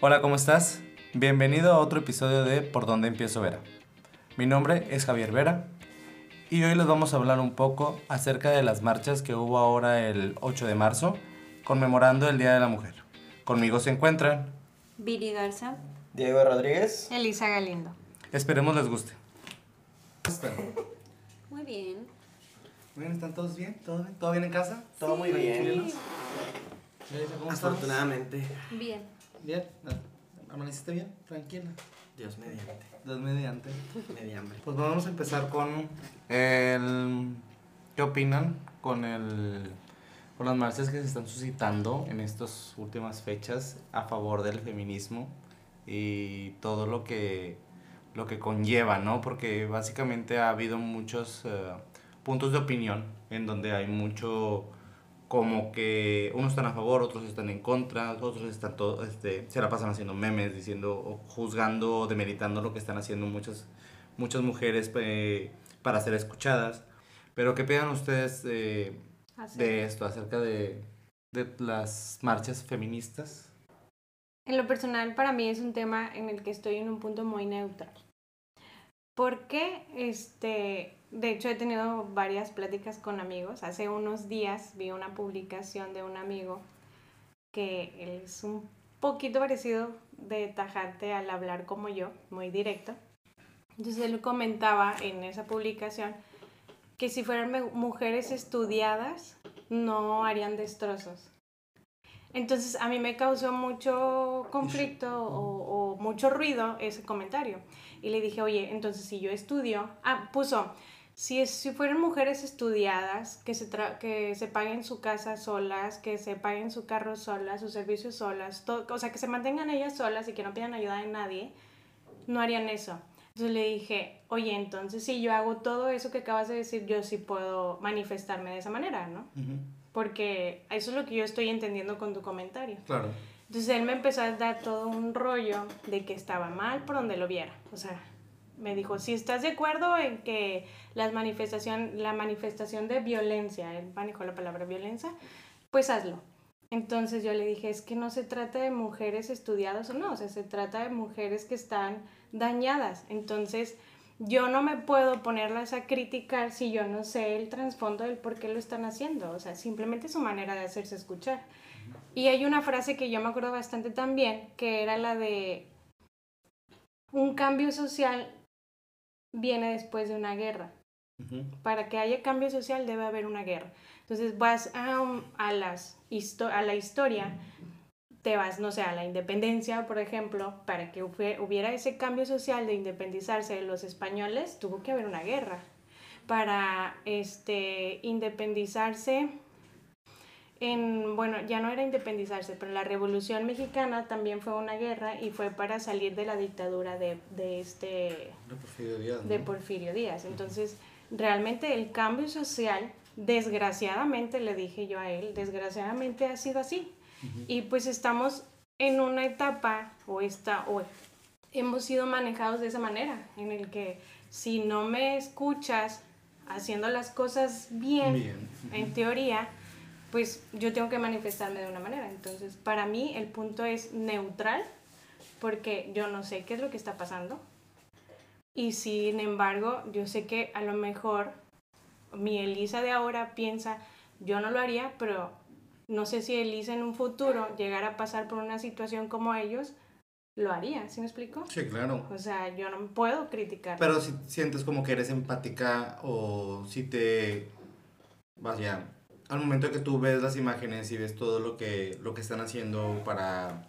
Hola, ¿cómo estás? Bienvenido a otro episodio de Por dónde empiezo Vera. Mi nombre es Javier Vera y hoy les vamos a hablar un poco acerca de las marchas que hubo ahora el 8 de marzo, conmemorando el Día de la Mujer. Conmigo se encuentran Viri Garza. Diego Rodríguez. Elisa Galindo. Esperemos les guste. ¿Cómo están? Muy bien. Muy bien, ¿están todos bien? ¿Todo bien? ¿Todo bien en casa? Todo muy bien. Elisa, ¿Cómo? Afortunadamente. Bien. Bien. ¿Amaneciste bien? Tranquila. Dios mediante. Dos mediante. Media hambre. Pues vamos a empezar con el... ¿Qué opinan con el... Con las marchas que se están suscitando en estas últimas fechas a favor del feminismo y todo lo que, lo que conlleva, ¿no? Porque básicamente ha habido muchos eh, puntos de opinión en donde hay mucho como que unos están a favor, otros están en contra, otros están todo, este, se la pasan haciendo memes, diciendo, o juzgando, demeritando lo que están haciendo muchas, muchas mujeres eh, para ser escuchadas. Pero ¿qué piensan ustedes eh, de esto, acerca de, de las marchas feministas? En lo personal, para mí es un tema en el que estoy en un punto muy neutral. Porque, este, de hecho, he tenido varias pláticas con amigos. Hace unos días vi una publicación de un amigo que es un poquito parecido de tajante al hablar como yo, muy directo. Entonces él comentaba en esa publicación que si fueran mujeres estudiadas no harían destrozos. Entonces a mí me causó mucho conflicto o mucho ruido ese comentario. Y le dije, oye, entonces si yo estudio, ah, puso, si, es- si fueran mujeres estudiadas, que se, tra- que se paguen su casa solas, que se paguen su carro solas, sus servicios solas, todo, o sea, que se mantengan ellas solas y que no pidan ayuda de nadie, no harían eso. Entonces le dije, oye, entonces si yo hago todo eso que acabas de decir, yo sí puedo manifestarme de esa manera, ¿no? Porque eso es lo que yo estoy entendiendo con tu comentario. Claro. Entonces él me empezó a dar todo un rollo de que estaba mal por donde lo viera. O sea, me dijo, si estás de acuerdo en que las manifestación, la manifestación de violencia, él manejó la palabra violencia, pues hazlo. Entonces yo le dije, es que no se trata de mujeres estudiadas o no, o sea, se trata de mujeres que están dañadas. Entonces yo no me puedo ponerlas a criticar si yo no sé el trasfondo del por qué lo están haciendo. O sea, simplemente su manera de hacerse escuchar. Y hay una frase que yo me acuerdo bastante también, que era la de un cambio social viene después de una guerra. Para que haya cambio social debe haber una guerra. Entonces vas a, a, las, histo- a la historia, te vas, no sé, a la independencia, por ejemplo, para que hubie- hubiera ese cambio social de independizarse de los españoles, tuvo que haber una guerra. Para este, independizarse en, bueno, ya no era independizarse, pero la Revolución Mexicana también fue una guerra y fue para salir de la dictadura de, de este, De Porfirio Díaz, ¿no? de Porfirio Díaz. Entonces, realmente el cambio social, desgraciadamente, le dije yo a él, desgraciadamente ha sido así. Y pues estamos en una etapa, o, esta, o hemos sido manejados de esa manera, en el que si no me escuchas haciendo las cosas bien, Bien. en teoría, pues yo tengo que manifestarme de una manera. Entonces, para mí el punto es neutral, porque yo no sé qué es lo que está pasando. Y sin embargo, yo sé que a lo mejor mi Elisa de ahora piensa, yo no lo haría, pero no sé si Elisa en un futuro llegara a pasar por una situación como ellos, lo haría, ¿sí me explico? Sí, claro. O sea, yo no puedo criticar. Pero si sientes como que eres empática o si te... Vaya, al momento que tú ves las imágenes y ves todo lo que, lo que están haciendo para...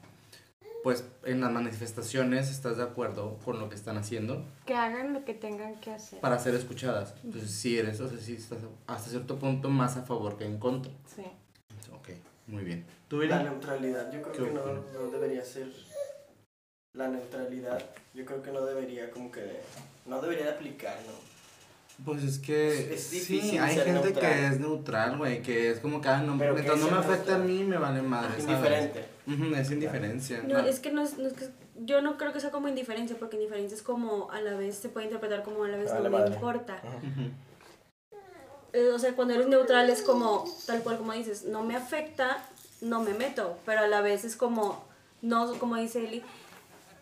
Pues en las manifestaciones, ¿estás de acuerdo con lo que están haciendo? que hagan lo que tengan que hacer. Para ser escuchadas. Entonces sí eres, o sea, sí estás hasta cierto punto más a favor que en contra. Sí. Ok, muy bien. ¿Tú? La neutralidad, yo ¿Qué creo que no, no debería ser. La neutralidad, yo creo que no debería, como que. No debería de aplicar, ¿no? Pues es que Es sí, difícil hay gente neutral. que es neutral, güey, que es como que, ah, no, Pero mientras ¿qué no es me afecta a mí, me vale madre, ¿sabes? Indiferente. Es indiferencia. No, es que no es, no es que yo no creo que sea como indiferencia, porque indiferencia es como a la vez se puede interpretar como a la vez no me importa. Eh, o sea, cuando eres neutral es como, tal cual como dices, no me afecta, no me meto, pero a la vez es como, No, como dice Eli,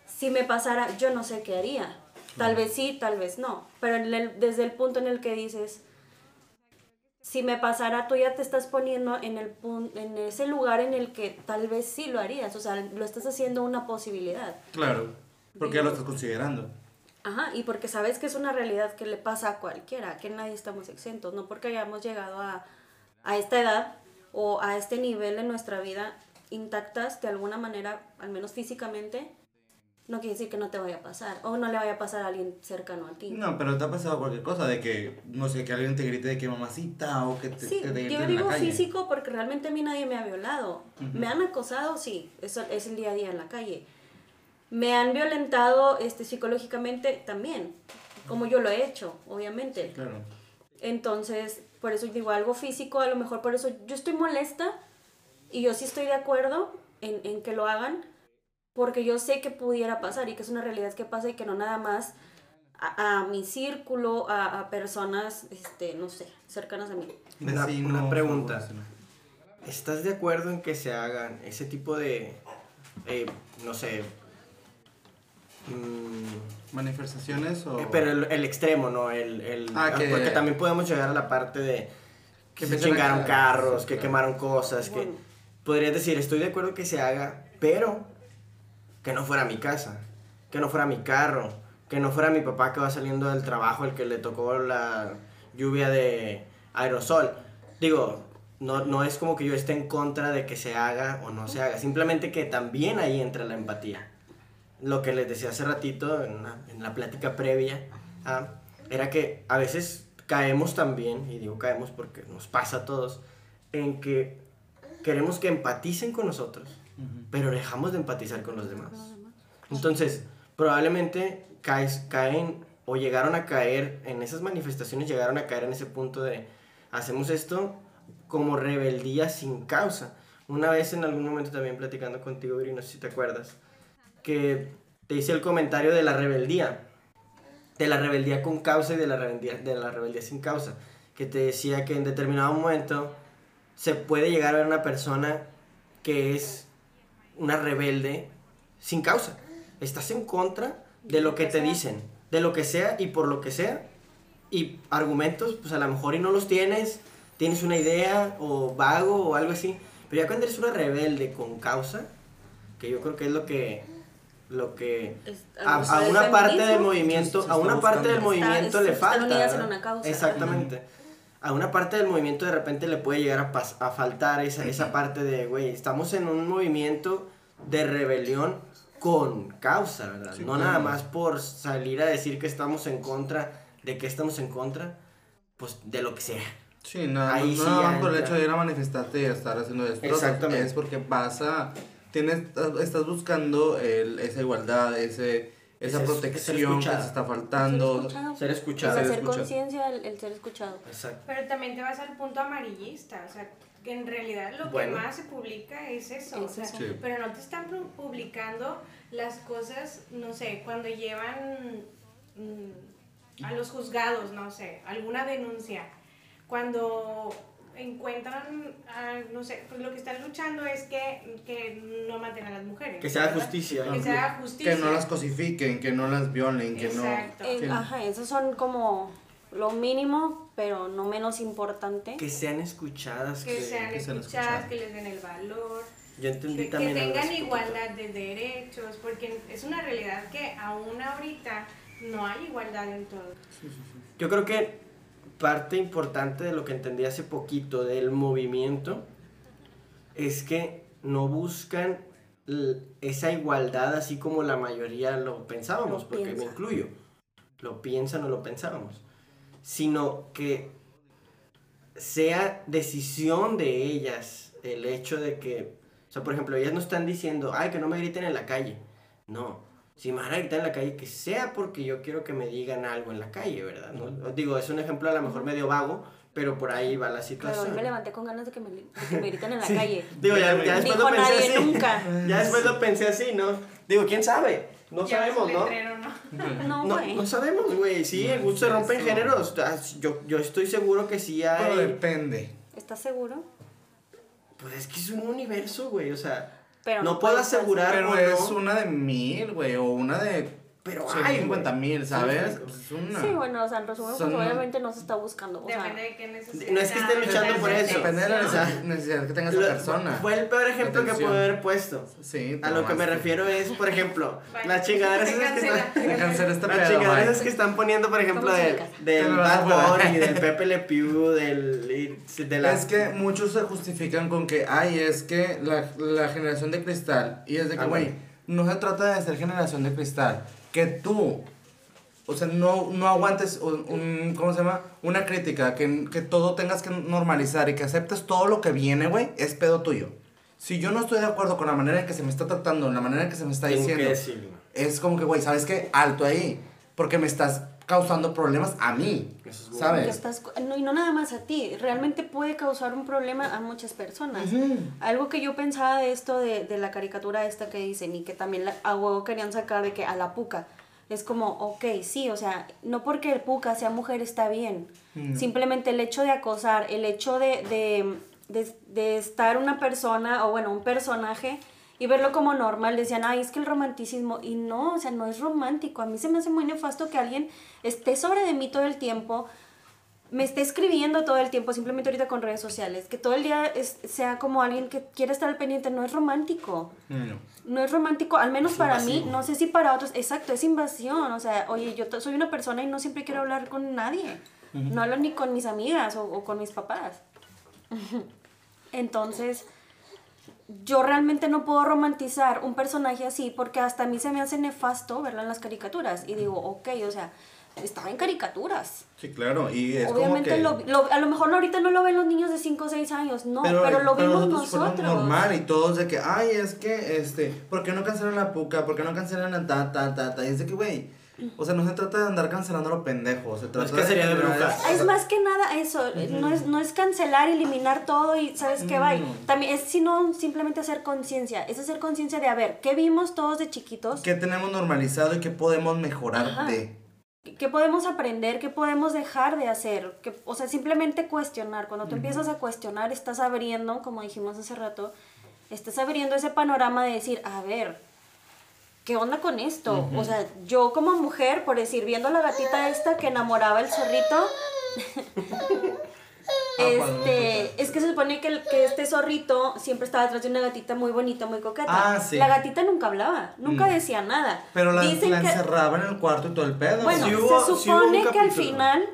si me pasara, yo no sé qué haría. Tal vez sí, tal vez no. Pero en el- desde el punto en el que dices, si me pasara, tú ya te estás poniendo en, el pun- en ese lugar en el que tal vez sí lo harías. O sea, lo estás haciendo una posibilidad. Claro, porque ya lo estás considerando. Ajá, y porque sabes que es una realidad que le pasa a cualquiera, que nadie estamos exentos, no porque hayamos llegado a, a esta edad o a este nivel en nuestra vida intactas de alguna manera, al menos físicamente, no quiere decir que no te vaya a pasar o no le vaya a pasar a alguien cercano a ti. No, pero te ha pasado cualquier cosa de que, no sé, que alguien te grite de que mamacita o que te, Sí, que te yo en la digo calle. físico porque realmente a mí nadie me ha violado. Me han acosado, sí, eso es el día a día en la calle. Me han violentado este, psicológicamente también, como yo lo he hecho, obviamente. Claro. Entonces, por eso digo algo físico, a lo mejor por eso yo estoy molesta y yo sí estoy de acuerdo en, en que lo hagan, porque yo sé que pudiera pasar y que es una realidad que pasa y que no nada más a, a mi círculo, a, a personas, este, no sé, cercanas a mí. Una- pregunta. ¿Estás de acuerdo en que se hagan ese tipo de, eh, no sé, mm, ¿Manifestaciones o...? eh, pero el, el extremo, ¿no? El, el, Ah, que- Porque también podemos llegar a la parte de que se chingaron carros, sí, que claro. quemaron cosas, Bueno. que... Podrías decir, estoy de acuerdo que se haga, pero que no fuera mi casa, que no fuera mi carro, que no fuera mi papá que va saliendo del trabajo el que le tocó la lluvia de aerosol. Digo, no, no es como que yo esté en contra de que se haga o no se haga, simplemente que también ahí entra la empatía. Lo que les decía hace ratito en, la- en la plática previa, ah, era que a veces caemos también, y digo caemos porque nos pasa a todos, en que queremos que empaticen con nosotros, Pero dejamos de empatizar con los demás. Entonces, probablemente caes, caen o llegaron a caer en esas manifestaciones, llegaron a caer en ese punto de hacemos esto como rebeldía sin causa. Una vez en algún momento también platicando contigo, Viri, no sé si te acuerdas, que te hice el comentario de la rebeldía, de la rebeldía con causa y de la rebeldía, de la rebeldía sin causa, que te decía que en determinado momento se puede llegar a ver una persona que es una rebelde sin causa. Estás en contra de lo que te dicen, de lo que sea y por lo que sea. Y argumentos, pues a lo mejor y no los tienes, tienes una idea o vago o algo así. Pero ya cuando eres una rebelde con causa, que yo creo que es lo que lo que Es- a, una parte del movimiento, a una parte del movimiento le falta. unidas en ¿verdad? una causa. Exactamente. A una parte del movimiento de repente le puede llegar a, pas- a faltar esa, esa parte de, güey, estamos en un movimiento de rebelión con causa, ¿verdad? Sí, no claro. nada más por salir a decir que estamos en contra, de que estamos en contra, pues de lo que sea. Sí, no, Ahí no, sí no ya por el hecho de ir a manifestarte y estar haciendo destrozos. Exactamente. Es porque pasa, tienes, estás buscando el, esa igualdad, ese, esa Ese- protección que te está faltando. escuchado. Ser Es escuchado. ser hacer conciencia, el, el ser escuchado. Exacto. Pero también te vas al punto amarillista, o sea, que en realidad lo Bueno. que más se publica es eso, o Es sea, eso. Sí. pero no te están pu- publicando las cosas, no sé, cuando llevan mm, a los juzgados, no sé, alguna denuncia, cuando encuentran, ah, no sé, pues lo que están luchando es que, que no maten a las mujeres. Que se haga ¿verdad? justicia. Que se haga justicia. Que no las cosifiquen, que no las violen, que Exacto. Eh, Sí. Ajá, esos son como lo mínimo, pero no menos importante. Que sean escuchadas. Que que- sean que sean escuchadas, escuchadas. que les den el valor. Yo entendí que, también. que tengan igualdad de derechos, porque es una realidad que aún ahorita no hay igualdad en todo. Yo creo que parte importante de lo que entendí hace poquito del movimiento es que no buscan esa igualdad así como la mayoría lo pensábamos, Lo porque me incluyo. Lo piensan o lo pensábamos. Sino que sea decisión de ellas el hecho de que, o sea, por ejemplo, ellas no están diciendo, ay, que no me griten en la calle. No, si me van a gritar en la calle, que sea porque yo quiero que me digan algo en la calle, ¿verdad? ¿No? Digo, es un ejemplo a lo mejor medio vago, pero por ahí va la Pero situación. me levanté con ganas de que me, de que me griten en la Sí. calle. Digo, ya, ya después Dijo lo pensé nadie así. nunca. Ya después lo pensé así, ¿no? Digo, ¿quién sabe? No Ya sabemos, ¿no? letrero, ¿no? No, No, güey. no sabemos, güey. Sí, el gusto se rompe en géneros. Ah, Yo, yo estoy seguro que sí Pero hay. depende. ¿Estás seguro? Pues es que es un universo, güey. O sea, pero No puedo asegurar. Pero es no. una de mil, güey, o una de Pero hay, 50 mil, ¿sabes? Sí, Es una. Sí, bueno, o sea, en resumen, pues Son- obviamente no se está buscando. O sea, Depende de qué necesidad. No es que estén luchando por eso. Depende de la necesidad- necesidad que tenga esa Lo- persona. Fue el peor ejemplo que pude haber puesto. Sí, A lo que me refiero es, por ejemplo, las chingaderas esas que están... Se cancela este Las pedo, chingaderas bye. esas que están poniendo, por ejemplo, ¿Cómo se del, Bad. Bunny, del Pepe Le Pew, del... y- de la... Es que muchos se justifican con que, ay, es que la, la generación de cristal. Y es de que, Ah, güey, no se trata de ser generación de cristal. Que tú, o sea, no, no aguantes un, un- ¿cómo se llama? Una crítica, que, que todo tengas que normalizar y que aceptes todo lo que viene, güey, es pedo tuyo. Si yo no estoy de acuerdo con la manera en que se me está tratando, la manera en que se me está diciendo, es como que, güey, ¿sabes qué? Alto ahí. Porque me estás causando problemas a mí, es ¿sabes? estás, no, y no nada más a ti, realmente puede causar un problema a muchas personas. Algo que yo pensaba de esto, de, de la caricatura esta que dicen y que también la- a huevo querían sacar de que a la puca. Es como, ok, sí, o sea, no porque el puca sea mujer está bien. Simplemente el hecho de acosar, el hecho de, de, de, de estar una persona, o bueno, un personaje, y verlo como normal, decían, ay, es que el romanticismo, y no, o sea, no es romántico. A mí se me hace muy nefasto que alguien esté sobre de mí todo el tiempo, me esté escribiendo todo el tiempo, simplemente ahorita con redes sociales, que todo el día es- sea como alguien que quiere estar al pendiente, no es romántico. No. No es romántico, al menos Es para mí, invasivo. no sé si para otros, exacto, es invasión, o sea, oye, yo soy una persona y no siempre quiero hablar con nadie, no hablo ni con mis amigas o, o con mis papás. Entonces, yo realmente no puedo romantizar un personaje así porque hasta a mí se me hace nefasto verlo en las caricaturas y digo, ok, o sea, estaba en caricaturas. Sí, claro, y es Obviamente como que... lo, lo- a lo mejor ahorita no lo ven los niños de 5 o 6 años, no, pero, lo vimos nosotros nosotros. normal y todos de que, ay, es que, este, ¿por qué no cancelan la puca? ¿Por qué no cancelan la ta, ta, ta, ta? Y es de que, güey, o sea, no se trata de andar cancelando a lo pendejo, se trata que sería de brujas. Es más que nada eso, no, es, no es cancelar, eliminar todo y sabes qué va. No. También es sino simplemente hacer conciencia, es hacer conciencia de, a ver, ¿qué vimos todos de chiquitos? ¿Qué tenemos normalizado y qué podemos mejorar Ajá. de? ¿Qué podemos aprender? ¿Qué podemos dejar de hacer? Que, o sea, simplemente cuestionar. Cuando tú empiezas a cuestionar, estás abriendo, como dijimos hace rato, estás abriendo ese panorama de decir, a ver, ¿qué onda con esto? O sea, yo como mujer, por decir, viendo la gatita esta que enamoraba el zorrito, este, es que se supone que, el- que este zorrito siempre estaba detrás de una gatita muy bonita, muy coqueta. Ah, sí. La gatita nunca hablaba, nunca Mm. decía nada. Pero la, Dicen la que- encerraban en el cuarto y todo el pedo. bueno, Sí hubo- se sí supone que al final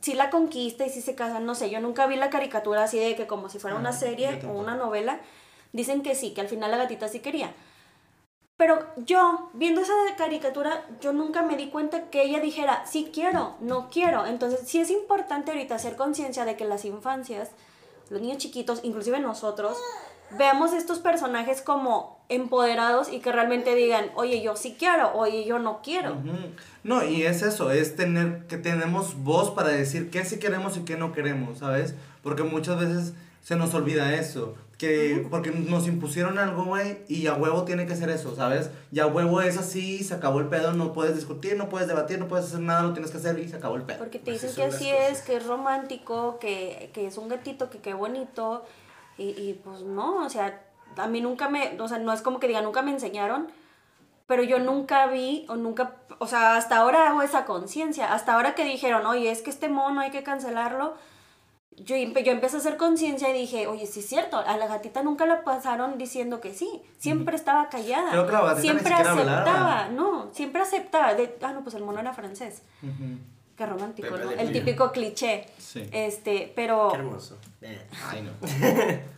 sí la conquista y sí se casan, no sé, yo nunca vi la caricatura así de que como si fuera una Ah, yo serie o una novela, dicen que sí, que al final la gatita sí quería. Pero yo, viendo esa caricatura, yo nunca me di cuenta que ella dijera, sí quiero, no quiero. Entonces, sí es importante ahorita hacer conciencia de que las infancias, los niños chiquitos, inclusive nosotros, veamos estos personajes como empoderados y que realmente digan, oye, yo sí quiero, oye, yo no quiero. No, y es eso, es tener que tenemos voz para decir qué sí queremos y qué no queremos, ¿sabes? Porque muchas veces se nos olvida eso, que porque nos impusieron algo, güey, y a huevo tiene que ser eso, ¿sabes? Y a huevo es así, se acabó el pedo, no puedes discutir, no puedes debatir, no puedes hacer nada, lo tienes que hacer y se acabó el pedo. Porque te Así dicen son que así cosas. es, que es romántico, que, que es un gatito, que qué bonito. Y, y pues no, o sea, a mí nunca me, o sea, no es como que diga, nunca me enseñaron, pero yo nunca vi o nunca, o sea, hasta ahora hago esa conciencia, hasta ahora que dijeron, oye, es que este mono hay que cancelarlo, yo, empe- yo empecé a hacer conciencia y dije, oye, sí es cierto, a la gatita nunca la pasaron diciendo que sí, siempre estaba callada, Creo que la gatita ni siempre siquiera aceptaba, hablaba. no, siempre aceptaba, de, ah, no, pues el mono era francés. Qué romántico, Pepe ¿no? El típico cliché. Sí. Este, pero. Qué hermoso. Eh. Ay, no.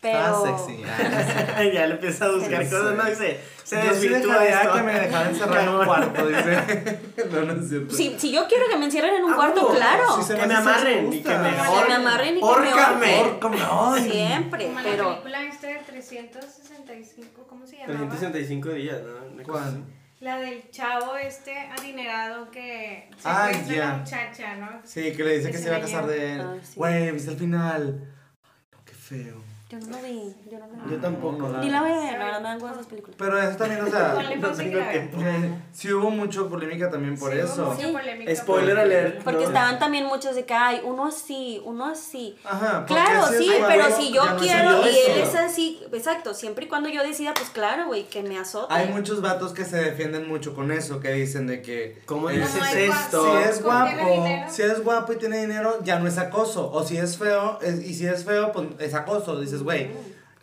pero Ah, sexy. Ya le empieza a buscar Sí. cosas, no, y se, se Yo sí desvirtúa dejaría esto. que me dejaran encerrar en un cuarto, dice. no, no es cierto. Si, si yo quiero que me encierren en un Ah, cuarto, huevo. claro. Se Que me amarren y gusta. que me Que ahor- me amarren y que me ahorquen. Siempre, Como la pero. película esta de 365, ¿cómo se llamaba? 365 días, ¿no? ¿Cuál? La del chavo este adinerado que Ah, secuestra a ya. la muchacha, ¿no? Sí, que le dice Que que se se va a la casar de él. Ah, sí. Güey, ¿viste el final? Ay, no, qué feo. Yo no lo vi, yo no la vi. Yo tampoco. No, no, Ni la voy a ver, la verdad, me esas películas. Pero eso también, o sea, ¿Cuál le no tengo tiempo. sí hubo mucho polémica también por Sí, hubo eso. Sí. polémica Spoiler alert. Porque No. estaban también muchos de que, ay, uno así, uno así. Ajá, Claro, es sí, pero si yo no quiero y él es así, exacto, siempre y cuando yo decida, pues claro, güey, que me azote. Hay muchos vatos que se defienden mucho con eso, que dicen de que... ¿Cómo dices No, hay esto? Si es guapo, si es guapo y tiene dinero, ya no es acoso. O si es feo, es- y si es feo, pues es acoso. Dices, güey.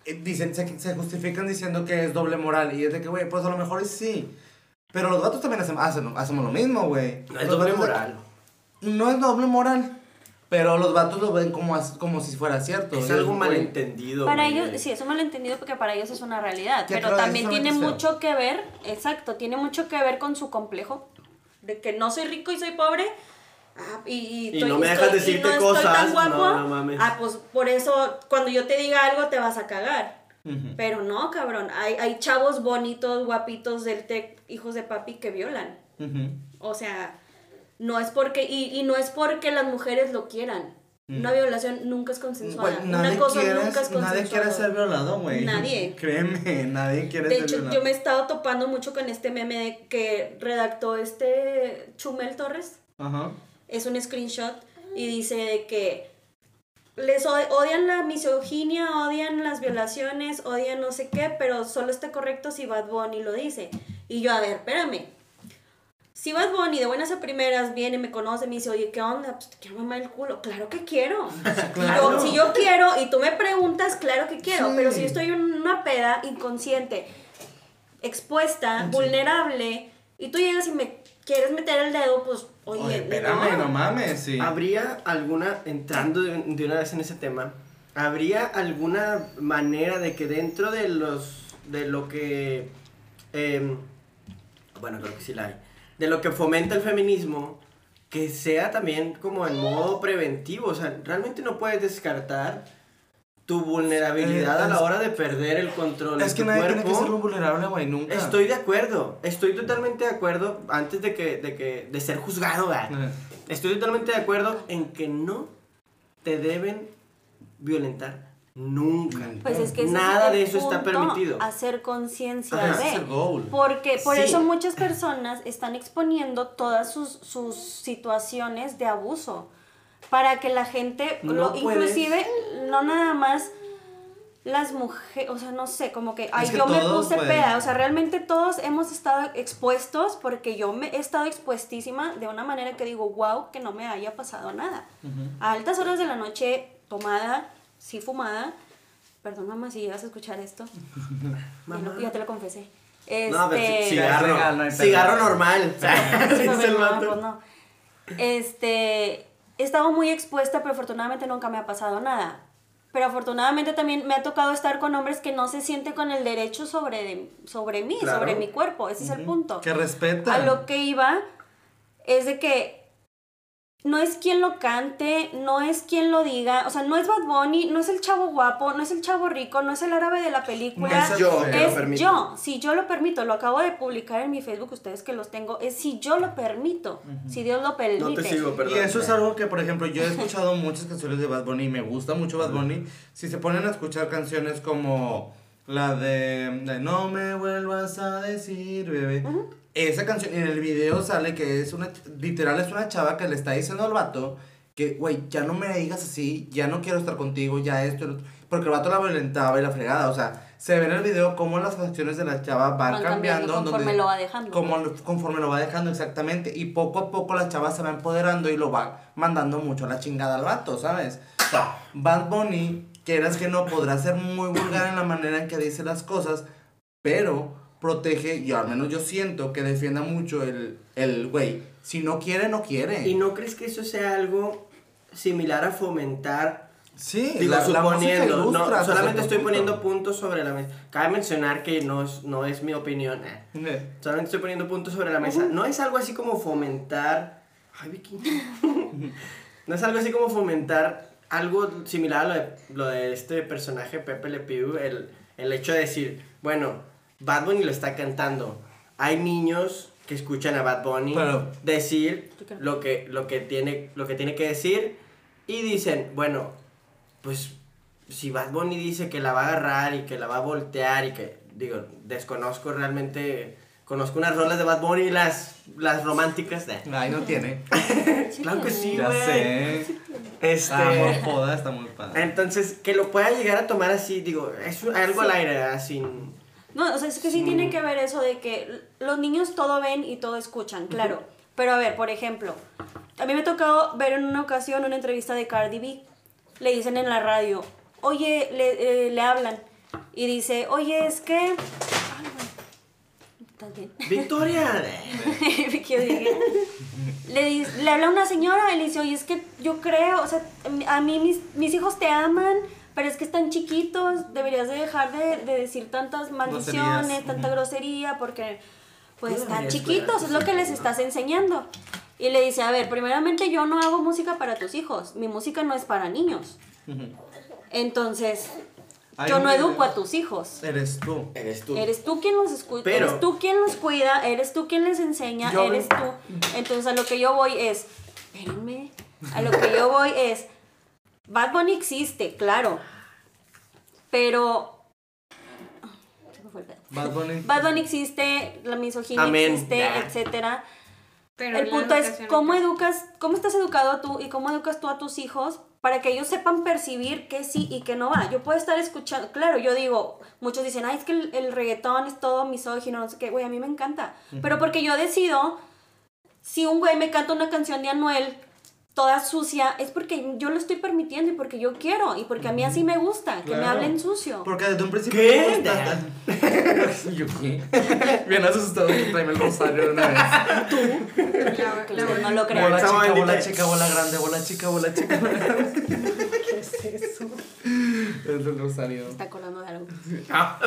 eh, Dicen, se, se justifican diciendo que es doble moral. Y es de que, güey, pues a lo mejor sí. Pero los vatos también hacen, hacen- hacemos lo mismo, güey. No es Los doble moral. No es doble moral. Pero los vatos lo ven como, como si fuera cierto. Es algo malentendido. Para güey. ellos, sí, eso malentendido porque para ellos es una realidad. Pero también tiene es mucho que ver, exacto, tiene mucho que ver con su complejo de que no soy rico y soy pobre. Ah, y, y, Y estoy- no me dejas estoy- decirte no estoy cosas, tan guapo, no, no mames. Ah, pues por eso cuando yo te diga algo te vas a cagar. Pero no, cabrón. Hay, hay chavos bonitos, guapitos del TEC, hijos de papi, que violan. O sea, no es porque, y, y no es porque las mujeres lo quieran. Una violación nunca es consensuada. Una nadie, cosa quiere, nunca es consensuada. nadie quiere ser violado, güey. Nadie. Créeme, nadie quiere De ser hecho, violado. yo me he estado topando mucho con este meme de que redactó este Chumel Torres. Ajá. Es un screenshot y dice que les odian la misoginia, odian las violaciones, odian no sé qué, pero solo está correcto si Bad Bunny lo dice. Y yo, a ver, espérame. Si Bad Bunny de buenas a primeras viene, me conoce, me dice, oye, ¿qué onda? Pues te quiero mamar el culo. Claro que quiero. Claro. Yo- si yo quiero y tú me preguntas, claro que quiero. Sí. Pero si yo estoy en una peda inconsciente, expuesta, Sí. vulnerable, y tú llegas y me quieres meter el dedo, pues, oye, Oye, espérame, no, mames, sí. ¿Habría alguna, entrando de, de una vez en ese tema, ¿habría alguna manera de que dentro de los, de lo que, em, bueno, creo que sí la hay, de lo que fomenta el feminismo, que sea también como en modo preventivo? O sea, realmente no puedes descartar tu vulnerabilidad a la hora de perder el control Es de que tu nadie cuerpo. tiene que ser un vulnerable, güey, nunca. Estoy de acuerdo, estoy totalmente de acuerdo antes de que, de que, de ser juzgado. Eh, Estoy totalmente de acuerdo en que no te deben violentar nunca. Pues es que Nada es de eso está permitido. Hacer conciencia de. es el goal. Porque por Sí. eso muchas personas están exponiendo todas sus, sus situaciones de abuso. Para que la gente, No lo- puedes. inclusive, no nada más las mujeres, o sea, no sé, como que, ay, que yo me puse peda, o sea, realmente todos hemos estado expuestos porque yo me he estado expuestísima de una manera que digo, wow, que no me haya pasado nada. A altas horas de la noche, tomada, sí fumada, perdón mamá si llegas a escuchar esto, ya, te lo confesé. No, pero Este- ci- cigarro, cigarro normal. Dice pues, el no, vato. no. Este, he estado muy expuesta, pero afortunadamente nunca me ha pasado nada. Pero afortunadamente también me ha tocado estar con hombres que no se sienten con el derecho sobre, de- sobre mí, Claro. sobre mi cuerpo. Ese es el punto. Que respeta. A lo que iba es de que no es quien lo cante, no es quien lo diga, o sea, no es Bad Bunny, no es el chavo guapo, no es el chavo rico, no es el árabe de la película. Es yo que lo Es permito. yo, si yo lo permito, lo acabo de publicar en mi Facebook, ustedes que los tengo, es si yo lo permito, si Dios lo permite. No te sigo, perdón. Y eso es algo que, por ejemplo, yo he escuchado muchas canciones de Bad Bunny y me gusta mucho Bad Bunny. Si se ponen a escuchar canciones como la de, de No me vuelvas a decir, bebé. Esa canción, en el video sale que es una, literal es una chava que le está diciendo al vato que, güey, ya no me digas así, ya no quiero estar contigo, ya esto, y lo otro". porque el vato la violentaba y la fregada, o sea, se ve en el video cómo las acciones de la chava van, Van cambiando. conforme donde- lo va dejando. como conforme lo va dejando exactamente. Y poco a poco la chava se va empoderando y lo va mandando mucho a la chingada al vato, ¿sabes? O sea, Bad Bunny, quieras que no, podrá ser muy vulgar en la manera en que dice las cosas, pero protege, y al menos yo siento que defienda mucho el, el güey. Si no quiere, no quiere. ¿Y no crees que eso sea algo similar a fomentar sí, Digo, la- suponiendo, ilustra no, solamente estoy punto. poniendo puntos sobre la mesa. Cabe mencionar que no es, no es mi opinión. eh. Eh, Solamente estoy poniendo puntos sobre la mesa. No es algo así como fomentar. Ay, Vicky. no es algo así como fomentar algo similar a lo de, lo de este personaje Pepe Le Pew. El, el hecho de decir, bueno, Bad Bunny lo está cantando. Hay niños que escuchan a Bad Bunny Pero- decir lo que, lo, que tiene, lo que tiene que decir y dicen, bueno, pues si Bad Bunny dice que la va a agarrar y que la va a voltear y que, digo, desconozco realmente, conozco unas rolas de Bad Bunny, las, las románticas de... Ay, no tiene. Claro que sí, ya sé. Este... Ah, joda, está muy padre. Entonces, que lo pueda llegar a tomar así, digo, es algo al aire, así. No, o sea, es que sí tiene que ver eso de que los niños todo ven y todo escuchan, claro. Pero a ver, por ejemplo, a mí me ha tocado ver en una ocasión una entrevista de Cardi B. Le dicen en la radio, oye, le, eh, le hablan. Y dice, oye, es que... ¿Estás bien? Victoria. Le, le habla una señora y le dice, oye, es que yo creo, o sea, a mí mis, mis hijos te aman, pero es que están chiquitos, deberías de dejar de, de decir tantas maldiciones, Groserías, tanta ujú. grosería, porque pues están deberías chiquitos, es lo que les estás enseñando. Y le dice, a ver, primeramente yo no hago música para tus hijos, mi música no es para niños. Entonces, Hay yo no educo a tus hijos. Eres tú. Eres tú. Eres tú quien los escucha, Pero- eres tú quien los cuida, eres tú quien les enseña, Yo- eres tú. Entonces a lo que yo voy es, espérenme, a lo que yo voy es, Bad Bunny existe, claro, pero... Se me fue el pedo. Bad Bunny. Bad Bunny existe, la misoginia Amén. existe, Nah. etcétera. Pero El punto es cómo educas, cómo estás educado tú y cómo educas tú a tus hijos para que ellos sepan percibir qué sí y qué no va. Yo puedo estar escuchando, claro, yo digo, muchos dicen, ay, es que el, el reggaetón es todo misógino, no sé qué, güey, a mí me encanta. Pero porque yo decido, si un güey me canta una canción de Anuel toda sucia, es porque yo lo estoy permitiendo y porque yo quiero y porque a mí así me gusta, que me Claro. hablen sucio. Porque desde un principio. ¿Qué? me gusta- Yo qué. Bien asustado que tráeme el rosario de una vez. Que la- ustedes no lo Bola. Esa chica, bola chica, bola grande, bola chica, bola chica. ¿Qué es eso? Es el rosario. Está colando de algo. Ah,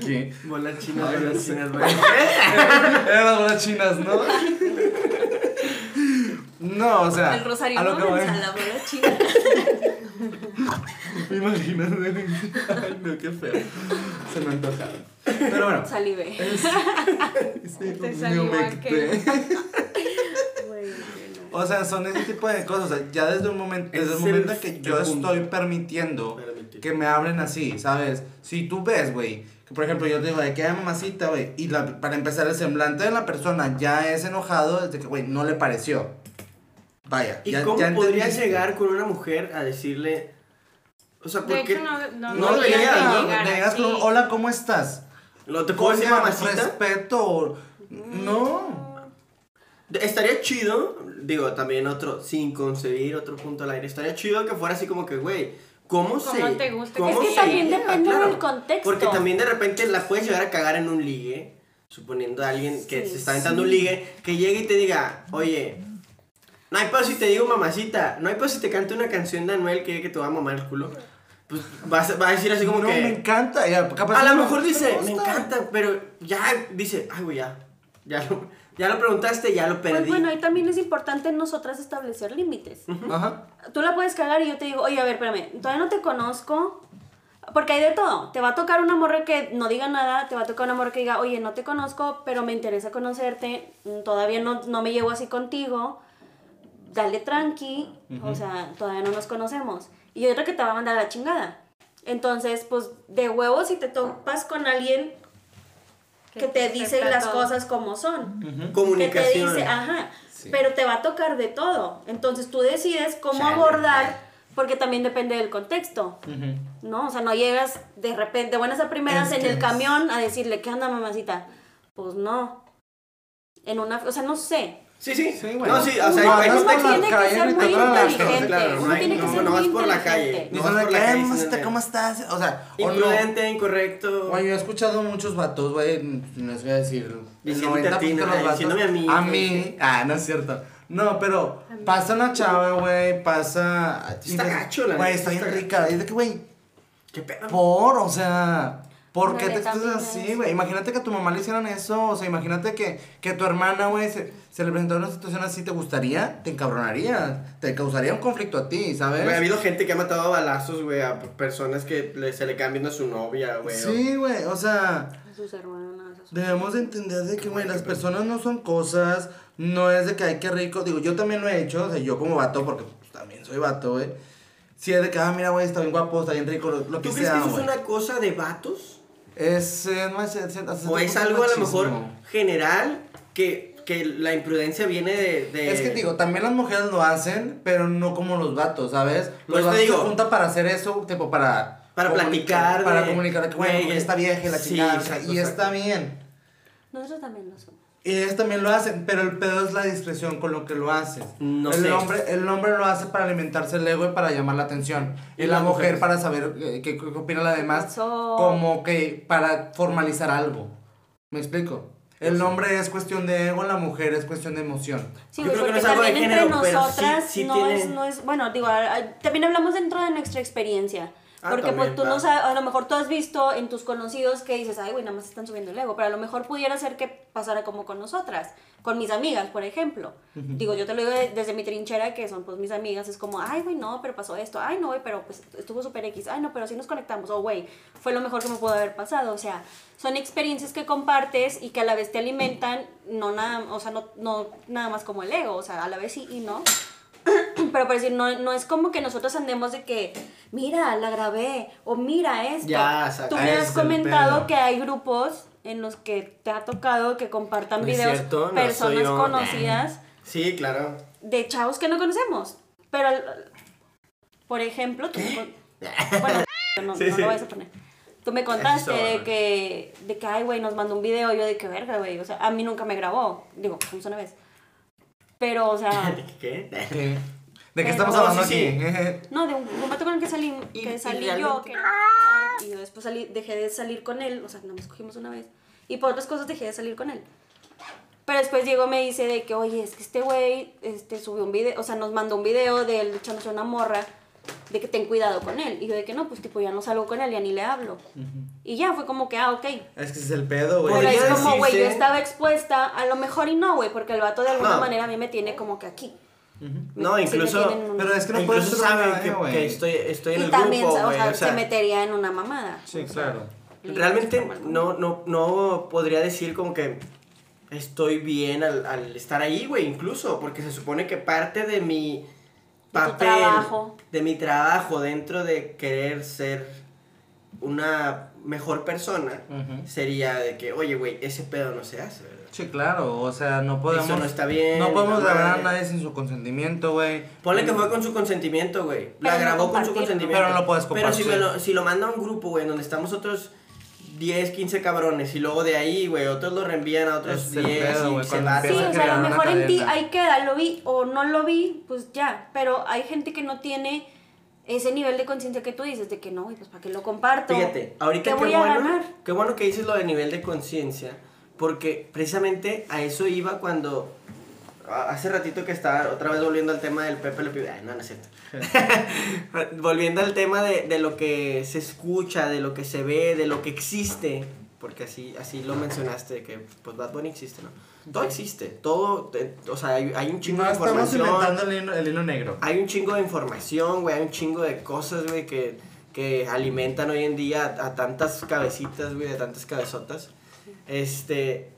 ¿Qué? bolas chinas, bolas chinas, güey. Eran las bolas chinas, ¿no? No, o sea. El rosario a lo no que voy. a la bola china. Me imagino. Ay, no, qué feo. Se me antojaron. Pero bueno. Te salió no. O sea, son ese tipo de cosas. O sea, ya desde un momento, desde el momento que yo estoy permitiendo. Que me hablen así, ¿sabes? Si tú ves, güey, que por ejemplo yo te digo, de que hay mamacita, güey, y la, para empezar el semblante de la persona ya es enojado desde que, güey, no le pareció. Vaya. ¿Y ya, cómo ya podrías entendiste. llegar con una mujer a decirle... O sea, De porque... hecho, no, no, no ¿no? llegar llegas con un, así. hola, ¿cómo estás? ¿Lo te puedo decir mamacita? respeto. No. Estaría chido, digo, también otro, sin concebir otro punto al aire, estaría chido que fuera así como que, güey, ¿cómo, se...? ¿Cómo te gusta? cómo Es que también depende del contexto. Porque también de repente la puedes llegar a cagar en un ligue, suponiendo a alguien que Sí, se está aventando sí. un ligue, que llegue y te diga, oye, no hay pedo si te digo mamacita, no hay pedo si te canto una canción de Anuel que, que te va a mamar el culo. Pues vas, a- va a decir así como no, que... me encanta. Ya, capaz A lo no- mejor dice, me me gusta". encanta, pero ya dice, ay, güey, ya. Ya lo, ya lo preguntaste, ya lo perdí. Pues bueno, ahí también es importante nosotras establecer límites. Ajá. Tú la puedes cagar y yo te digo, oye, a ver, espérame, todavía no te conozco. Porque hay de todo. Te va a tocar una morra que no diga nada, te va a tocar una morra que diga, oye, no te conozco, pero me interesa conocerte, mm, todavía no, no me llevo así contigo, dale tranqui, o sea, todavía no nos conocemos. Y otra que te va a mandar a la chingada. Entonces, pues, de huevos si te topas con alguien que, te dice acepta las todo. cosas como son. Ujú. Que te dice, ajá, Sí. pero te va a tocar de todo. Entonces tú decides cómo Chale. abordar, porque también depende del contexto. ¿no? O sea, no llegas de repente, de buenas a primeras, Es en el es- camión a decirle, ¿qué onda, mamacita? Pues no. En una, o sea, no sé. Sí, sí. Sí, güey. No, sí, o sea, hay no, no, tiene que ser muy inteligente. claro, uno no hay- tiene que no, ser no muy vas por la calle. No vas por la "Eh, calle ¿cómo estás? O sea, o no. Imprudente, incorrecto. Güey, yo he escuchado muchos vatos, güey, no les voy a decir, Diciéndote a ti, 90% de ¿no? los vatos. Diciéndome a mí, A mí, ah, no es cierto. No, pero pasa una chava, güey, pasa... Está gacho, la Güey, está bien rica. Y es de que, güey, ¿Qué pedo? por, o sea... ¿Por La qué te amiga, así, güey? Imagínate que a tu mamá le hicieran eso, o sea, imagínate que, que tu hermana, güey, se, se le presentara una situación así, ¿te gustaría? Te encabronaría, te causaría un conflicto a ti, ¿sabes? Güey, ha habido gente que ha matado a balazos, güey, a personas que le- se le viendo a su novia, güey. Sí, güey, o sea... A sus hermanas. a sus- Debemos de entender de que, güey, las personas no son cosas, no es de que hay que rico, digo, yo también lo he hecho, o sea, yo como vato, porque pues, también soy vato, güey, Si es de que, ah, mira, güey, está bien guapo, está bien rico, lo, lo que ¿Tú crees sea, que eso es una cosa de vatos? Es, eh, no es, es- hasta ¿O es algo a lo mejor general que, que la imprudencia viene de... de- Es que digo, también las mujeres lo hacen, pero no como los vatos, ¿sabes? Pues Los te vatos digo. se juntan para hacer eso, tipo para... Para platicar Para de, comunicar que, bueno, está vieja y la sí, chingada, exacto, y exacto. está bien. Nosotros también lo somos. Y ellos también lo hacen, pero el pedo es la discreción con lo que lo haces. No el sé. Hombre, el hombre lo hace para alimentarse el ego y para llamar la atención. Y, Y la mujer mujeres. para saber eh, qué, qué opina la demás. pasó? Como que para formalizar algo. ¿Me explico? El hombre es cuestión de ego, la mujer es cuestión de emoción. Sí, Yo creo que no es algo de también entre género, pero sí- nosotras sí no, tiene- es, no es, bueno, digo, también hablamos dentro de nuestra experiencia. Ah, porque también, pues tú no sabes, a lo mejor tú has visto en tus conocidos que dices, ay, güey, nada más están subiendo el ego, pero a lo mejor pudiera ser que pasara como con nosotras, con mis amigas, por ejemplo. Digo, yo te lo digo de- desde mi trinchera, que son pues mis amigas, es como, ay, güey, no, pero pasó esto, ay, no, güey, pero pues estuvo súper X, ay, no, pero sí nos conectamos, o güey, fue lo mejor que me pudo haber pasado, o sea, son experiencias que compartes y que a la vez te alimentan, no nada, o sea, no, no nada más como el ego, o sea, a la vez sí y no. Pero por decir, no, no es como que nosotros andemos de que, mira, la grabé, o mira esto. Ya. Tú me has comentado que hay grupos en los que te ha tocado que compartan No videos cierto, no personas conocidas Sí, claro. de chavos que no conocemos. Pero, por ejemplo, tú Bueno, no, Sí, no sí. lo vayas a poner. Tú me contaste Eso, de que, de que, ay, güey, nos mandó un video. Yo de que verga, güey. O sea, a mí nunca me grabó. Digo, una vez. Pero, o sea, ¿Qué? ¿Qué? ¿De qué estamos No, hablando sí, aquí? no, de un, un vato con el que salí, Y- que y salí yo, realmente- que y yo después salí, dejé de salir con él. O sea, no nos cogimos una vez. Y por otras cosas dejé de salir con él. Pero después Diego me dice de que, oye, es que este güey este, subió un video, o sea, nos mandó un video de él echándose una morra, de que ten cuidado con él. Y yo de que no, pues tipo, ya no salgo con él, ya ni le hablo. Y ya fue como que, ah, ok. Es que ese es el pedo, güey. Pero es como, güey, yo estaba expuesta, a lo mejor y no, güey, porque el vato de alguna No. manera a mí me tiene como que aquí. No, Sí me incluso... un- Pero es que no incluso puedes ser sabe una que, que estoy, estoy en y el también, grupo, o güey. sea, O sea, se metería en una mamada. Sí, claro. realmente no, no, no podría decir como que estoy bien al, al estar ahí, güey, incluso, porque se supone que parte de mi papel, trabajo. de mi trabajo dentro de querer ser una mejor persona, sería de que, oye, güey, ese pedo no se hace, ¿verdad? Sí, claro, o sea, no podemos... Eso no está bien, No podemos grabar a nadie sin su consentimiento, güey. Ponle que fue con su consentimiento, güey. La no grabó con su consentimiento. Pero no lo puedes Pero si, compartir. me lo, si lo manda a un grupo, güey, donde estamos otros 10, 15 cabrones y luego de ahí, güey, otros lo reenvían a otros Ese es el 10 pedo, y güey, se va Sí, o sea, a lo mejor en ti ahí queda, lo vi o no lo vi, pues ya. Pero hay gente que no tiene ese nivel de conciencia que tú dices, de que no, güey, pues para qué lo comparto. Fíjate, ahorita ¿Qué qué voy a bueno, ganar? qué bueno que dices lo de nivel de conciencia, porque precisamente a eso iba cuando hace ratito que estaba otra vez volviendo al tema del Pepe Le Pew, ay, no, no es cierto. volviendo al tema de, de lo que se escucha, de lo que se ve, de lo que existe, porque así así lo mencionaste que pues Bad Bunny existe, ¿no? Todo existe, todo, eh, o sea, hay, hay un chingo No de estamos información. inventando el hilo, el hilo negro. Hay un chingo de información, güey, hay un chingo de cosas, güey, que, que alimentan hoy en día a, a tantas cabecitas, güey, a tantas cabezotas. Este,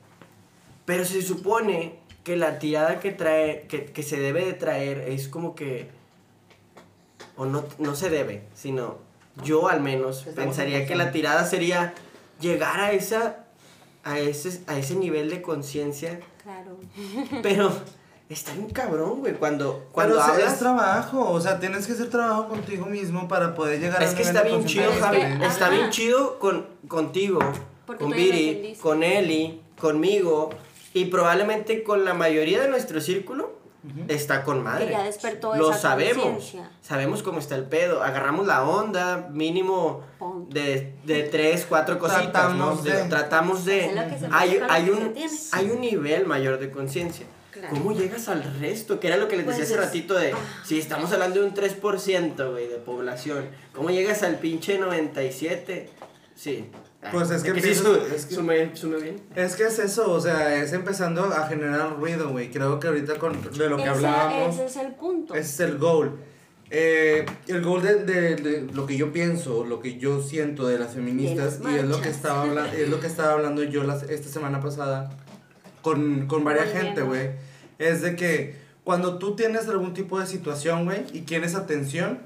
pero se supone que la tirada que trae, que, que se debe de traer es como que, o no, no se debe, sino yo al menos Estamos pensaría que la tirada sería llegar a esa, a ese, a ese nivel de conciencia, Claro. pero está un cabrón, güey, cuando, cuando Pero hablas... es trabajo, o sea, tienes que hacer trabajo contigo mismo para poder llegar Es a que está bien chido, Javi. que- Está ajá. bien chido con, contigo, Porque con Viri, con Eli, conmigo y probablemente con la mayoría de nuestro círculo. Está con madre. Que ya despertó Lo esa sabemos. conciencia. Sabemos cómo está el pedo. Agarramos la onda, mínimo de, de tres, cuatro cositas, Tratamos ¿no? de- De- tratamos de. Hay, hay un, hay un nivel mayor de conciencia. Claro. ¿Cómo llegas al resto? Que era lo que les decía Pues hace es- ratito de, si estamos hablando de un 3%, güey, de población, ¿cómo llegas al pinche 97? Sí. Ay, Pues es que sí, empiezas- su- es que- sume, sume bien. Es que es eso, o sea, es empezando a generar ruido, güey. Creo que ahorita con de lo que Esa- hablábamos, ese es el punto. ese es el goal. Eh, el goal de, de- de lo que yo pienso, lo que yo siento de las feministas, De las y es lo que estaba hablando, es lo que estaba hablando yo las, esta semana pasada con, con varias Muy gente, ¿no? güey. Es de que cuando tú tienes algún tipo de situación, güey, y quieres atención,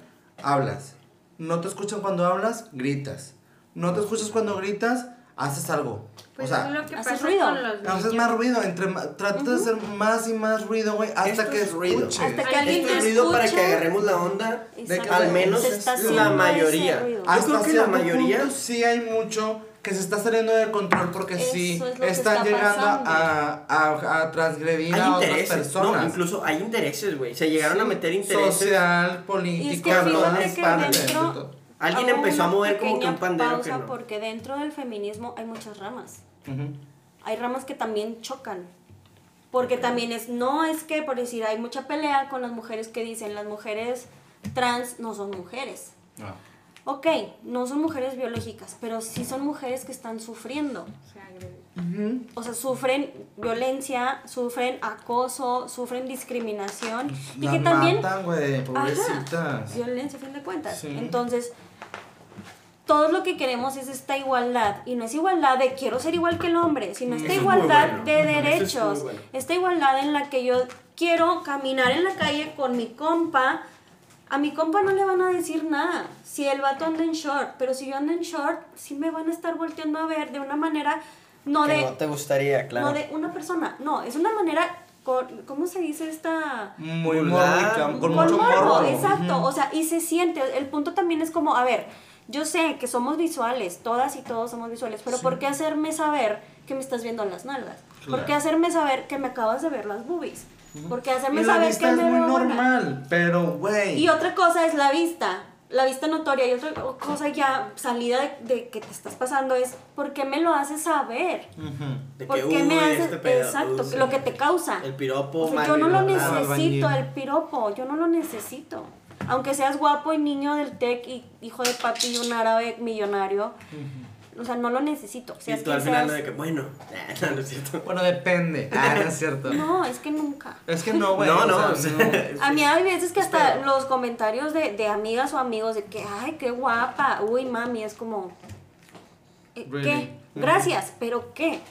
hablas. No te escuchan cuando hablas, gritas. No te escuchas cuando gritas, haces algo. Pues o sea, es lo que haces pasa ruido. con los haces más ruido. Entre, ma- trata de hacer más y más ruido, güey, hasta Esto que es ruido. escuches. Hasta que alguien Esto te es ruido para que agarremos la onda. De que al menos la mayoría. Yo Hasta creo que la mayoría punto sí hay mucho que se está saliendo de control porque Eso sí es están está llegando a, a, a transgredir hay a otras personas. No, incluso hay intereses, güey. Se llegaron a meter intereses. Social, político, Y es que todas que partes. dentro-. Alguien Hago empezó a mover como que un pandero que pausa no. porque dentro del feminismo hay muchas ramas. Ujú. Hay ramas que también chocan. Porque también es, no es que, por decir, hay mucha pelea con las mujeres que dicen, las mujeres trans no son mujeres. No. Ok, no son mujeres biológicas, pero sí son mujeres que están sufriendo. O sea, agredido. O sea, sufren violencia, sufren acoso, sufren discriminación. y Las que también... matan, güey, Ajá, pobrecitas. violencia, a fin de cuentas. Sí. Entonces, todo lo que queremos es esta igualdad. Y no es igualdad de quiero ser igual que el hombre, sino esta Eso igualdad bueno. de es derechos. bueno. Esta igualdad en la que yo quiero caminar en la calle con mi compa. A mi compa no le van a decir nada si el vato anda en short, pero si yo ando en short, sí me van a estar volteando a ver de una manera, no Que de, no te gustaría, claro. no de una persona, no, es una manera, con, ¿cómo se dice esta? Muy con Con mucho morbo, exacto. O sea, y se siente. El punto también es como, a ver, yo sé que somos visuales, todas y todos somos visuales, pero ¿por qué hacerme saber que me estás viendo las nalgas? ¿Por qué hacerme saber que me acabas de ver las boobies? ¿Por qué hacerme Y la saber vista que es me muy veo buena? normal, pero, güey. Y otra cosa es la vista, la vista notoria. Y otra cosa ya salida de, de que te estás pasando es, ¿por qué me lo haces saber? Ujú. De ¿Por que, qué me haces? este pedo, exacto, lo que te causa. El piropo, O sea, mal yo no lo necesito, el piropo, yo no lo necesito. Aunque seas guapo y niño del TEC y hijo de papi y un árabe millonario, o sea, no lo necesito. Y tú al final seas- de que, bueno, no, no es cierto. Bueno, depende. Ah, no es cierto. No, es que nunca. Es que no, güey. No, o no, sea, o sea, A mí hay veces que hasta Espero. los comentarios de, de amigas o amigos de que, ay, qué guapa, uy, mami, es como, eh, Really? ¿qué? Gracias, pero ¿qué?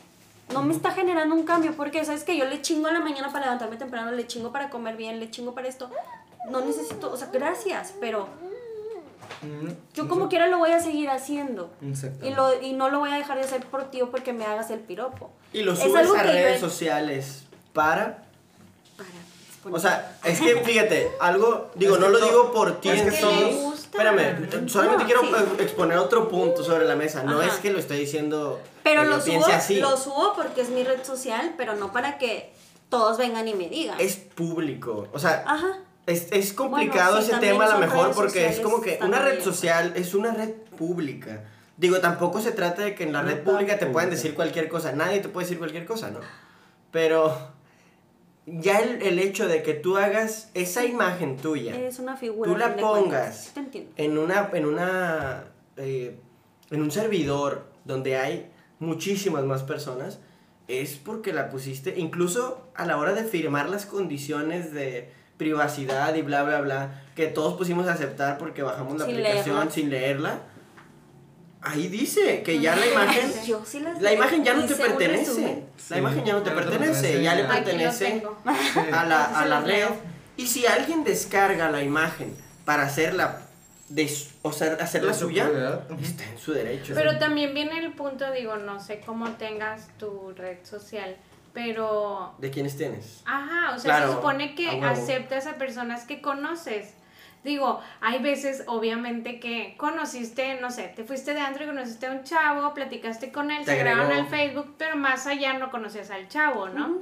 No me está generando un cambio porque, ¿sabes que Yo le chingo a la mañana para levantarme temprano, le chingo para comer bien, le chingo para esto. No necesito, o sea, gracias, pero ujú. yo como quiera lo voy a seguir haciendo. Exacto. Y, lo, y no lo voy a dejar de hacer por ti o porque me hagas el piropo. Y lo Es subes algo a que redes sociales para... Para exponer. O sea, es que fíjate, algo, digo, Es no lo digo por ti es que gusta. Espérame, solamente No, quiero sí. eh, exponer otro punto sobre la mesa. No Ajá. es que lo estoy diciendo Pero lo subo, piense así. lo subo porque es mi red social, pero no para que todos vengan y me digan. Es público. O sea, Ajá. Es, es complicado Bueno, sí, ese tema a lo mejor porque es como que una red social es una red pública. Digo, tampoco se trata de que en la No red pública te puedan decir cualquier cosa. Nadie te puede decir cualquier cosa, ¿no? Pero ya el, el hecho de que tú hagas esa imagen tuya Es una figura. Tú la pongas. En una, en una, eh, en un servidor donde hay muchísimas más personas, es porque la pusiste, incluso a la hora de firmar las condiciones de privacidad y bla, bla, bla, que todos pusimos a aceptar porque bajamos la Sin aplicación leerla. sin leerla. Ahí dice que ya la imagen, Yo sí las la imagen ya no te pertenece. La Sí, imagen ya no te pertenece, ya le pertenece a la, a la red. Y si alguien descarga la imagen para hacerla, de, o sea, hacerla su suya, está en su derecho. Pero también viene el punto, digo, no sé cómo tengas tu red social, pero... ¿De quiénes tienes? Ajá, o sea, Claro, se supone que aceptas a personas que conoces. Digo, hay veces, obviamente, que conociste, no sé, te fuiste de antro y conociste a un chavo, platicaste con él, Te se agregó. al Facebook, pero más allá no conocías al chavo, ¿no?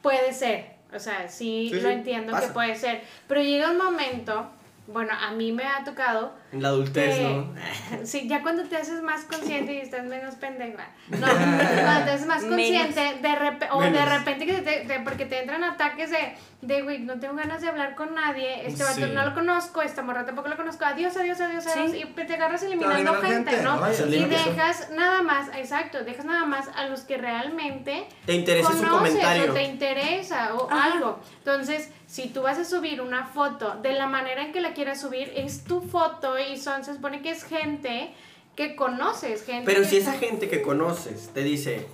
Puede ser, o sea, sí, Sí, lo entiendo que puede ser, pero llega un momento, bueno, a mí me ha tocado En la adultez, que- ¿no? Sí, ya cuando te haces más consciente y estás menos pendeja. No, cuando te haces más consciente, de repe- o de repente que te, te- porque te entran ataques de, de, güey, no tengo ganas de hablar con nadie, este vato Sí. no lo conozco, esta morra tampoco lo conozco, adiós, adiós, adiós, adiós, Sí. y te agarras eliminando gente, gente, ¿no? Y dejas nada más, exacto, dejas nada más a los que realmente Te interesa su conoces comentario. o te interesa o Ajá. algo. Entonces, si tú vas a subir una foto de la manera en que la quieras subir, es tu foto y son, se supone que es gente que conoces, gente Pero si esa está- gente que conoces te dice,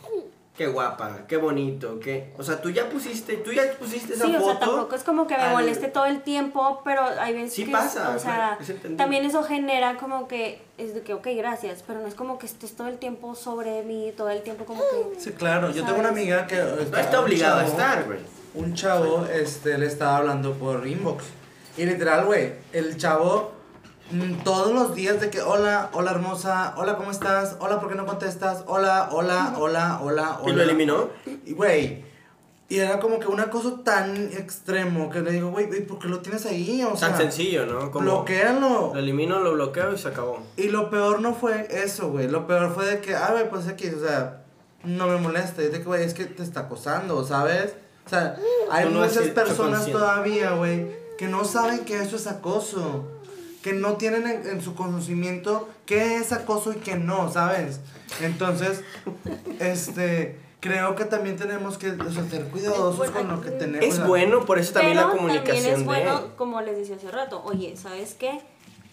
qué guapa, qué bonito, qué... O sea, tú ya pusiste, tú ya pusiste esa Sí, o foto. sea, tampoco es como que me al- moleste todo el tiempo, pero hay veces Sí que, pasa, o sea, es también eso genera como que, es de que, ok, gracias, pero no es como que estés todo el tiempo sobre mí, todo el tiempo como que... Sí, claro. Yo tengo una amiga que. No está obligado a estar, güey. Un chavo, este, le estaba hablando por inbox. Y literal, güey, el chavo todos los días de que, hola, hola hermosa, hola, ¿cómo estás? Hola, ¿por qué no contestas? Hola, hola, hola, hola, hola. ¿Y lo eliminó? Y, güey, y era como que un acoso tan extremo que le digo, güey, ¿por qué lo tienes ahí? O sea, Tan sencillo, ¿no? Como bloquéalo. Lo elimino, lo bloqueo y se acabó. Y lo peor no fue eso, güey. Lo peor fue de que, ah, güey, pues aquí, o sea, no me molesta. Es de que, güey, es que te está acosando, ¿sabes? O sea, hay no has muchas personas todavía, güey, que no saben que eso es acoso. Que no tienen en, en su conocimiento qué es acoso y qué no, ¿sabes? Entonces, este, creo que también tenemos que o sea, ser cuidadosos Bueno, con lo que tenemos. Es bueno, por eso también pero la comunicación también es de bueno, él. como les decía hace rato, oye, ¿sabes qué?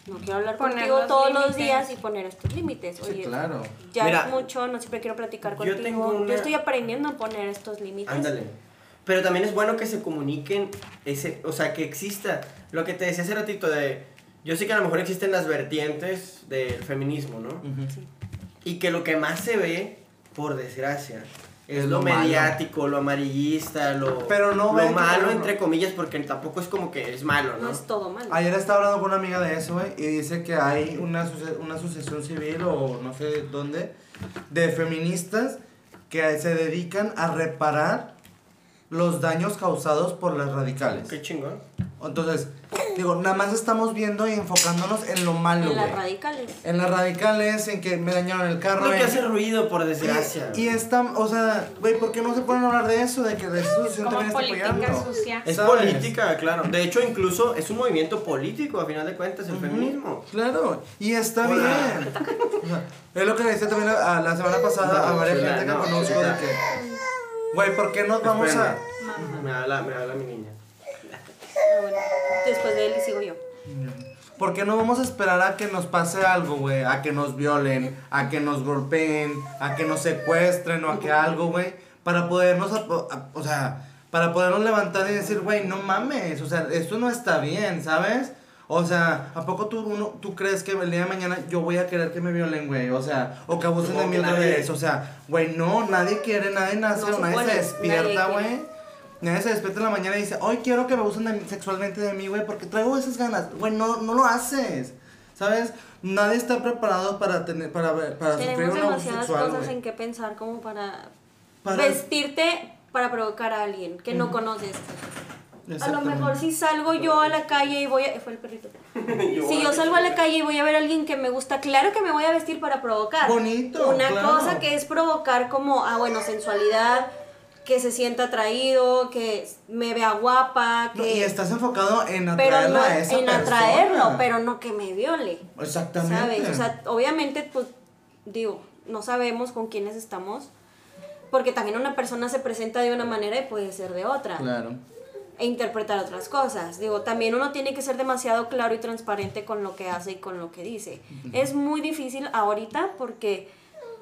No quiero hablar Poner contigo los todos los límites. días y poner estos límites. Sí, Oye, claro. ya Mira, es mucho, no siempre quiero platicar yo contigo. tengo una- Yo estoy aprendiendo a poner estos límites. Ándale. Pero también es bueno que se comuniquen, ese, o sea, que exista lo que te decía hace ratito de, yo sé que a lo mejor existen las vertientes del feminismo, ¿no? Ujú. Y que lo que más se ve, por desgracia, es, Es lo, lo malo. mediático, lo amarillista, lo, Pero no lo malo, entre comillas, porque tampoco es como que es malo, ¿no? No es todo malo. Ayer estaba hablando con una amiga de eso, güey, y dice que hay una, una asociación civil o no sé dónde, de feministas que se dedican a reparar los daños causados por las radicales. Qué chingón. Entonces, digo, nada más estamos viendo y enfocándonos en lo malo, en las radicales. En las radicales, en que me dañaron el carro. Lo que en- hace ruido, por desgracia. Y, y está, o sea, güey, ¿por qué no se ponen a hablar de eso? De que eso Como también está política apoyando. sucia. Es ¿sabes? política, claro. De hecho, incluso es un movimiento político, a final de cuentas, el feminismo. Claro, y está Hola. bien. O sea, es lo que le decía también a, a la semana pasada a varias gente que no, conozco de que, güey, ¿por qué nos vamos a...? Espérame. Me habla, me habla mi niña. Ah, bueno. Después de él sigo yo. ¿Por qué no vamos a esperar a que nos pase algo, güey? A que nos violen, a que nos golpeen, a que nos secuestren o a que algo, güey, para podernos, o sea, para podernos levantar y decir, güey, no mames, o sea, esto no está bien, ¿sabes? O sea, ¿a poco tú, uno, tú crees que el día de mañana yo voy a querer que me violen, güey? O sea, o que abusen de mí otra vez. O sea, güey, no, nadie quiere, nadie nace, No se nadie se despierta, güey. Nadie se despierta en la mañana y dice, hoy quiero que me abusen de- sexualmente de mí, güey, porque traigo esas ganas. Güey, no, no lo haces, ¿sabes? Nadie está preparado para tener, para, ver- para sufrir un abuso demasiadas sexual, cosas en que pensar como para, Para- vestirte para provocar a alguien que no conoces. A lo mejor si salgo yo a la calle y voy a... Fue el perrito. Si yo salgo a la calle y voy a ver a alguien que me gusta, claro que me voy a vestir para provocar. Bonito, Una claro. cosa que es provocar como, ah, bueno, sensualidad, que se sienta atraído, que me vea guapa, No, que... y estás enfocado en pero atraerlo no, a esa en persona. atraerlo, pero no que me viole. Exactamente. ¿Sabes? O sea, obviamente, pues, digo, no sabemos con quiénes estamos, porque también una persona se presenta de una manera y puede ser de otra, Claro. E interpretar otras cosas. Digo, también uno tiene que ser demasiado claro y transparente con lo que hace y con lo que dice. Es muy difícil ahorita porque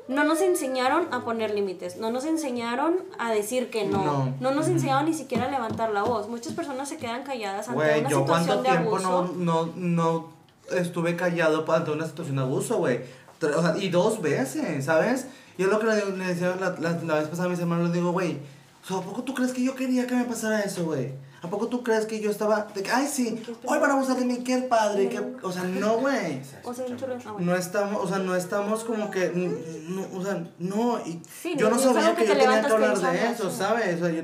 no nos enseñaron a poner límites, no nos enseñaron a decir que no, No. no, nos enseñaron ni siquiera a levantar la voz. Muchas personas se quedan calladas ante Güey, una yo cuánto situación de tiempo abuso. no, no, no estuve callado ante una situación de abuso, güey. O sea, y dos veces, ¿sabes? Y es lo que le decía la, la, la vez pasada a mis hermanos, les digo, güey, o sea, ¿a poco tú crees que yo quería que me pasara eso, güey? ¿A poco tú crees que yo estaba de que, ay, sí, hoy van a abusar de mí, qué padre, qué... O sea, no, güey. O sea. No estamos, o sea, no estamos como que, no, o sea, no, y Sí, yo no- sabía que, que yo te tenía que hablar de eso. ¿sabes? O sea, yo,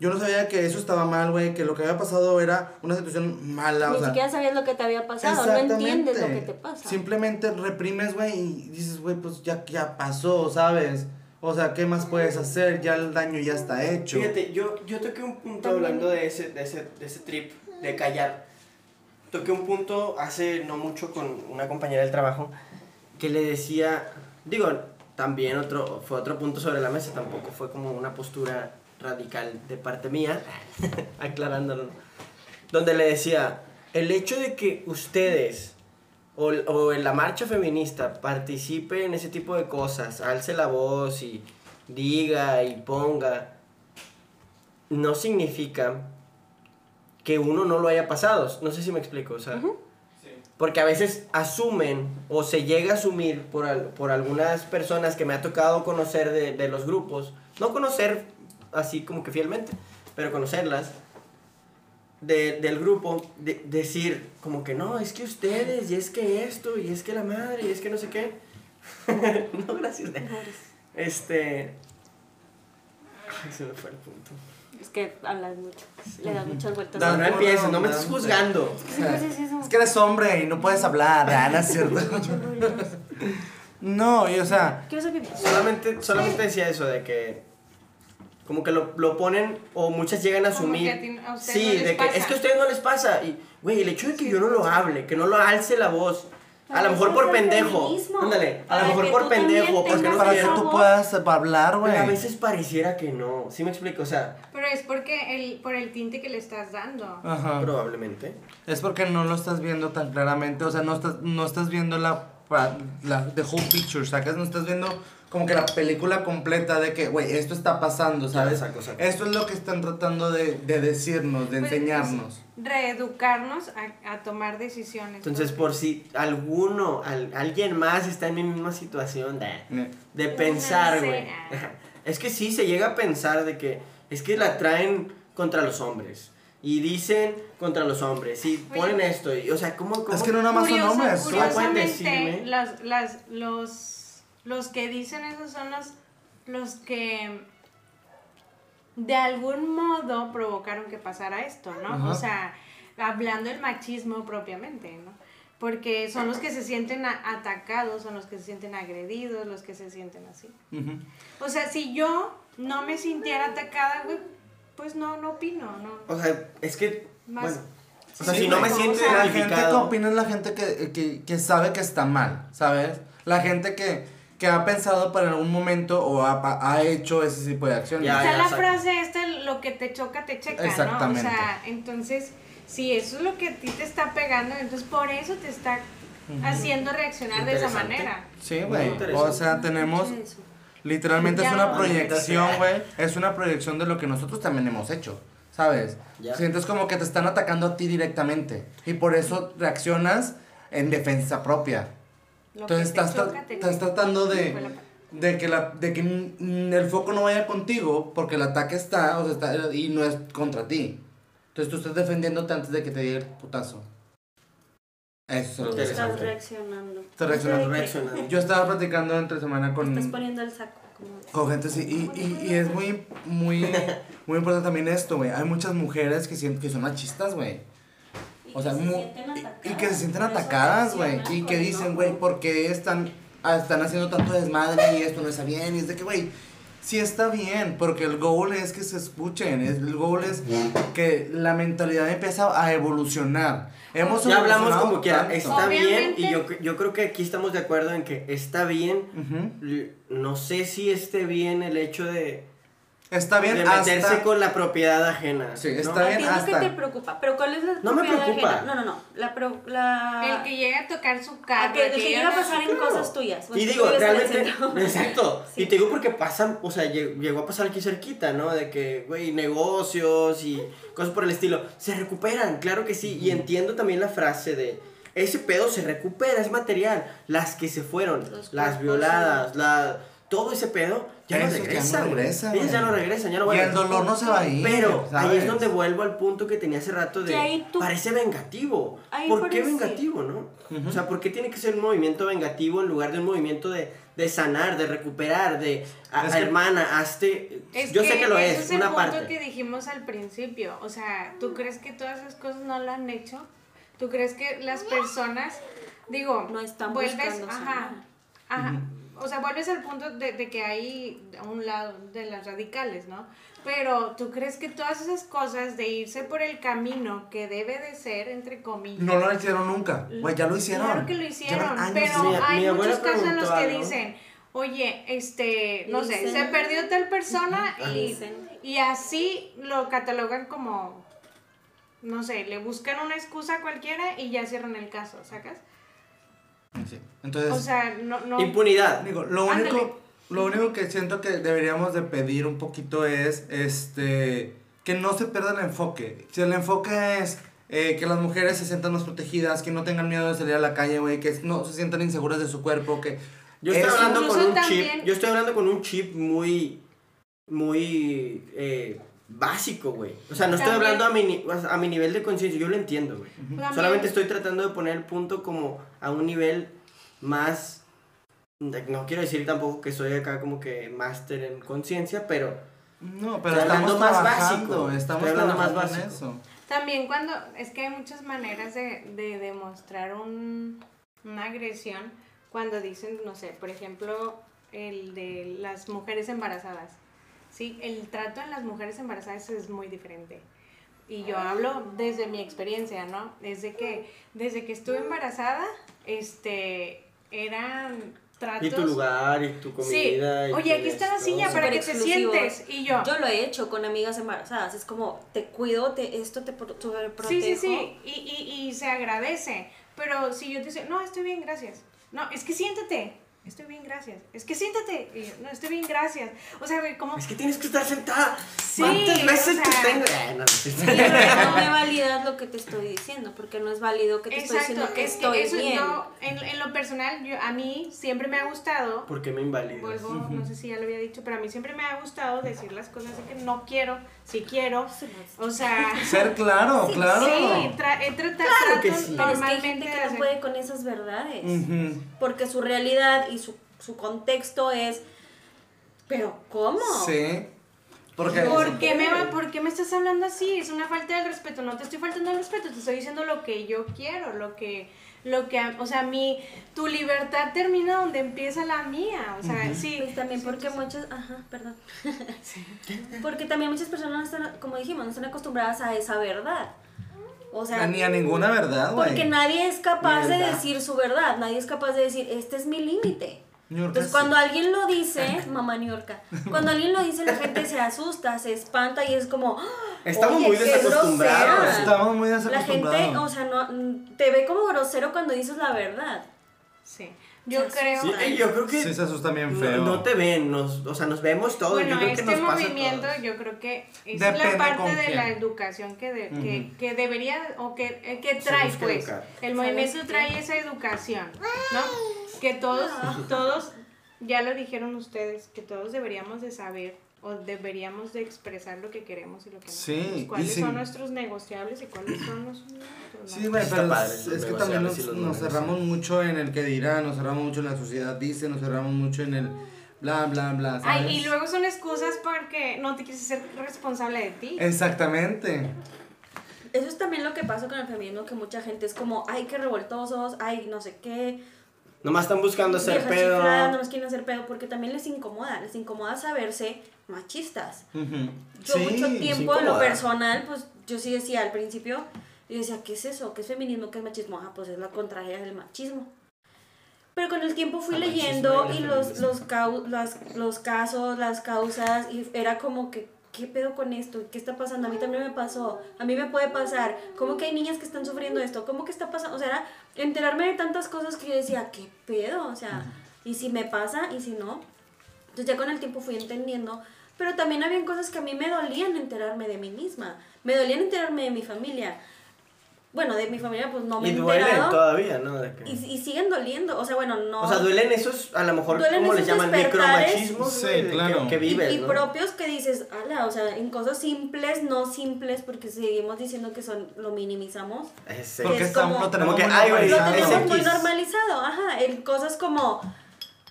yo no sabía que eso estaba mal, güey, que lo que había pasado era una situación mala, o Ni sea. siquiera sabías lo que te había pasado, no entiendes lo que te pasa. Simplemente reprimes, güey, y dices, güey, pues ya, ya pasó, ¿sabes? O sea, ¿qué más puedes hacer? Ya el daño ya está hecho. Fíjate, yo, yo toqué un punto hablando de ese, de, ese, de ese trip de callar. Toqué un punto hace no mucho con una compañera del trabajo que le decía, digo, también otro, fue otro punto sobre la mesa, tampoco fue como una postura radical de parte mía, aclarándolo, donde le decía, el hecho de que ustedes o, o en la marcha feminista participe en ese tipo de cosas, alce la voz y diga y ponga, no significa que uno no lo haya pasado. No sé si me explico, o sea. Porque a veces asumen o se llega a asumir por, al- por algunas personas que me ha tocado conocer de, de los grupos, no conocer así como que fielmente, pero conocerlas, de- del grupo, de- decir como que no, es que ustedes, y es que esto, y es que la madre, y es que no sé qué. no, gracias. Este. Ay, se me fue el punto. Es que hablas mucho. Le das muchas vueltas. No, no al- empieces, no me estés juzgando. O sea, es eso. es que eres hombre y no puedes hablar, ¿no es cierto? No, y o sea. Solamente, solamente decía eso de que como que lo, lo ponen o muchas llegan a Como asumir. que a ti- a ustedes sí, no les de que pasa. es que a ustedes no les pasa. Y, güey, el hecho de que Sí, yo no lo hable, que no lo alce la voz. A lo mejor por pendejo. Ándale, a lo mejor que por pendejo, porque no para que tú puedas hablar, güey. A veces pareciera que no. ¿Sí me explico? O sea, Pero es porque el, por el tinte que le estás dando. Ajá. probablemente. Es porque no lo estás viendo tan claramente, o sea, no estás, no estás viendo la, la the whole picture, ¿sacas? No estás viendo como que la película completa de que, güey, esto está pasando, ¿sabes? Saco. Esto es lo que están tratando de, de decirnos, de Pues, enseñarnos. Reeducarnos a, a tomar decisiones. Entonces, por si alguno, al- alguien más está en mi misma situación de, de pensar, sé. güey. Es que sí, se llega a pensar de que es que la traen contra los hombres. Y dicen contra los hombres. Y ponen esto. Y, o sea, ¿cómo, cómo? Es que no nada más son hombres. ¿cómo pueden Curiosamente, decirme? las, las, los, los que dicen eso son los, los que de algún modo provocaron que pasara esto, ¿no? Ajá. O sea, hablando del machismo propiamente, ¿no? Porque son los que se sienten atacados, son los que se sienten agredidos, los que se sienten así. O sea, si yo no me sintiera atacada, güey, pues no, no opino, no. O sea, es que. Más- Bueno. O sea, Sí, si no me siento La gente que opina es la gente que, que, que sabe que está mal, ¿sabes? La gente que, que ha pensado para algún momento o ha, ha hecho ese tipo de acciones. Ya, o sea, ya, la exacto. frase esta, lo que te choca, te checa, Exactamente. ¿no? O sea, entonces, si eso es lo que a ti te está pegando, entonces por eso te está haciendo reaccionar de esa manera. Sí, Muy güey. interesante. O sea, tenemos literalmente es Ya. una proyección, güey. Es una proyección de lo que nosotros también hemos hecho, ¿sabes? Ya. Sientes como que te están atacando a ti directamente y por eso reaccionas en defensa propia. Entonces estás, choca, te estás tratando de, de que, la, de que el foco no vaya contigo porque el ataque está, o sea, está y no es contra ti. Entonces tú estás defendiéndote antes de que te diera el putazo. Eso es lo que Interesante. Estás reaccionando. Estás reaccionando. Reaccionando. Yo estaba platicando entre semana con... Estás poniendo el saco. Como Con gente sí, y, y, y es muy, muy, muy importante también esto, güey. Hay muchas mujeres que, que son machistas, güey. O sea, se mu- sienten y, y que se sienten atacadas, güey. Y que dicen, güey, ¿por qué están, ah, están haciendo tanto desmadre y esto no está bien? Y es de que, güey, sí está bien, porque el goal es que se escuchen. es- El goal es que la mentalidad empieza a evolucionar. Hemos Ya hablamos como quiera. tanto. Está bien. Y yo, yo creo que aquí estamos de acuerdo en que está bien. No sé si esté bien el hecho de, Está bien de meterse hasta... con la propiedad ajena. Sí, ¿no? está ¿A bien es lo hasta- que te preocupa? ¿Pero cuál es la No me propiedad preocupa. ajena? No, no, no. La, pro, la... El que llega a tocar su Ah, carro. que, el que llega a pasar en cosas tuyas. Pues Y digo, realmente, exacto. Sí. Y te digo porque pasan, o sea, lle- llegó a pasar aquí cerquita, ¿no? De que, güey, negocios y cosas por el estilo. Se recuperan, claro que sí. Y entiendo también la frase de, ese pedo se recupera, es material. Las que se fueron, Los las cuerpos, violadas, la, todo ese pedo, ya no Esos ya no regresa. Ellas ya no regresan, ya no Y vuelven. el dolor no se va a ir. Pero ahí ¿sabes? es donde vuelvo al punto que tenía hace rato de Que ahí tú- parece vengativo. Ahí ¿Por qué parece. vengativo, no? O sea, ¿por qué tiene que ser un movimiento vengativo en lugar de un movimiento de, de sanar, de recuperar, de a- Es a que- hermana, hazte. Es Yo sé que lo es, el una punto parte. que dijimos al principio. O sea, ¿tú crees que todas esas cosas no lo han hecho? ¿Tú crees que las personas, digo, No están vuelves, buscando ajá, sanar. ajá, o sea, vuelves al punto de, de que hay a un lado de las radicales, ¿no? Pero tú crees que todas esas cosas de irse por el camino que debe de ser, entre comillas, No lo hicieron nunca. Güey, ya lo hicieron. Claro que lo hicieron, pero Mi- hay mi muchos casos en los que algo. dicen, oye, este, no sé, se perdió tal persona y, y así lo catalogan como, no sé, le buscan una excusa cualquiera y ya cierran el caso, ¿sacas? Sí. Entonces, O sea, no, no. Impunidad. digo, lo Ándale. único, Lo único que siento que deberíamos de pedir un poquito es este que no se pierda el enfoque. Si el enfoque es eh, que las mujeres se sientan más protegidas, que no tengan miedo de salir a la calle, güey, que no se sientan inseguras de su cuerpo, que Yo estoy hablando con un también- chip. Yo estoy hablando con un chip muy. Muy. eh, básico, güey. O sea, no estoy También- hablando a mi, ni- a mi nivel de conciencia. Yo lo entiendo, güey. También- Solamente estoy tratando de poner el punto como a un nivel más. No quiero decir tampoco que soy acá como que máster en conciencia, pero. no, pero Estoy hablando más básico. estamos Estoy hablando más básico. eso. También cuando, es que hay muchas maneras de, de demostrar un, una agresión cuando dicen, no sé, por ejemplo, el de las mujeres embarazadas. Sí, el trato en las mujeres embarazadas es muy diferente. Y yo hablo desde mi experiencia, ¿no? Desde que, desde que estuve embarazada, este, eran tratos... Y tu lugar, y tu Sí, comida. y oye, aquí está la silla para que te sientes. Y yo, Yo lo he hecho con amigas embarazadas. Es como, te cuido, te, esto te pro- sobreprotejo. Sí, sí, sí, y, y, y se agradece. Pero si yo te digo, no, estoy bien, gracias. No, es que siéntate. Estoy bien, gracias. Es que siéntate. Y yo, no, estoy bien, gracias. O sea, güey, como... Es que tienes que estar sentada. Sí, ¿Cuántas veces o te sea- tengo? Eh, no, no, sí. Sí, no me validas lo que te estoy diciendo, porque no es válido que te estoy Exacto, diciendo que es estoy que eso bien. yo, en, en lo personal, yo, a mí siempre me ha gustado, ¿Por qué me invalidas? vuelvo, no sé si ya lo había dicho, pero a mí siempre me ha gustado decir las cosas así que no quiero, si quiero, o sea... Ser claro, claro. Sí, tra he tratado Claro que sí. Pero es que hay normalmente gente que no puede con esas verdades. Ujú. Porque su realidad y su, su contexto es. ¿Pero cómo? Sí. Porque ¿Por qué, me va, ¿Por qué me estás hablando así? Es una falta de respeto. No te estoy faltando el respeto, te estoy diciendo lo que yo quiero, lo que, lo que, o sea, mi, tu libertad termina donde empieza la mía. O sea, sí. Pues también porque muchas, ajá, perdón. porque también muchas personas no están, como dijimos, no están acostumbradas a esa verdad. O sea, ni a ninguna verdad, güey. porque nadie es capaz de decir su verdad, nadie es capaz de decir, este es mi límite. Entonces sí. cuando alguien lo dice, mamá Niurka, cuando alguien lo dice la gente se asusta, se espanta y es como, "Ah, Estamos oye, muy desacostumbrados. grosera". Estamos muy La desacostumbrados. gente, o sea, no, te ve como grosero cuando dices la verdad. Sí. Yo Se creo. Sí, yo creo que Sí, se asustan bien no, feo. no te ven, nos, o sea, nos vemos todos. Bueno, yo creo este que nos movimiento yo creo que es Depende la parte de la educación que, de- que, que debería o que, eh, que trae pues. educar. El movimiento trae esa educación, ¿no? Que todos, todos, ya lo dijeron ustedes, que todos deberíamos de saber o deberíamos de expresar lo que queremos y lo que no Sí, queremos. ¿Cuáles sí. son nuestros negociables y cuáles son los? Sí, güey, pero padre, es, que también nos, cerramos mucho en el que dirán, nos cerramos mucho en la sociedad dice, nos cerramos mucho en el bla, bla, bla, ¿sabes? Ay, y luego son excusas porque no te quieres ser responsable de ti. Exactamente. Eso es también lo que pasa con el feminismo, que mucha gente es como, ay, qué revoltosos, ay, no sé qué. Nomás están buscando hacer pedo. chifladas, no nos quieren hacer pedo, porque también les incomoda, les incomoda saberse machistas. Ujú. Yo Sí, mucho tiempo en lo personal, pues yo sí decía al principio, yo decía, ¿qué es eso? ¿Qué es feminismo? ¿Qué es machismo? Ah, pues es la contraria del machismo. Pero con el tiempo fui El leyendo y y los, los, las- los casos, las causas, y era como que, ¿qué pedo con esto? ¿Qué está pasando? A mí también me pasó, a mí me puede pasar. ¿Cómo que hay niñas que están sufriendo esto? ¿Cómo que está pasando? O sea, era enterarme de tantas cosas que yo decía, ¿qué pedo? O sea, ¿y si me pasa? ¿Y si no? Entonces ya con el tiempo fui entendiendo, pero también habían cosas que a mí me dolían enterarme de mí misma, me dolían enterarme de mi familia. Bueno, de mi familia pues no me Y he duelen enterado. todavía, ¿no? De que- Y, y siguen doliendo, o sea, bueno, no... O sea, duelen esos, a lo mejor, Duelen como les esos llaman? despertares. Micromachismos, Sí, güey, de claro. Que, que y, vives, y ¿no? propios que dices, ala, o sea, en cosas simples, no simples, porque seguimos diciendo que son, lo minimizamos. Ese- Porque es estamos, como- lo tenemos como que, muy ay, güey, Lo normalizado. tenemos muy normalizado, ajá, en cosas como,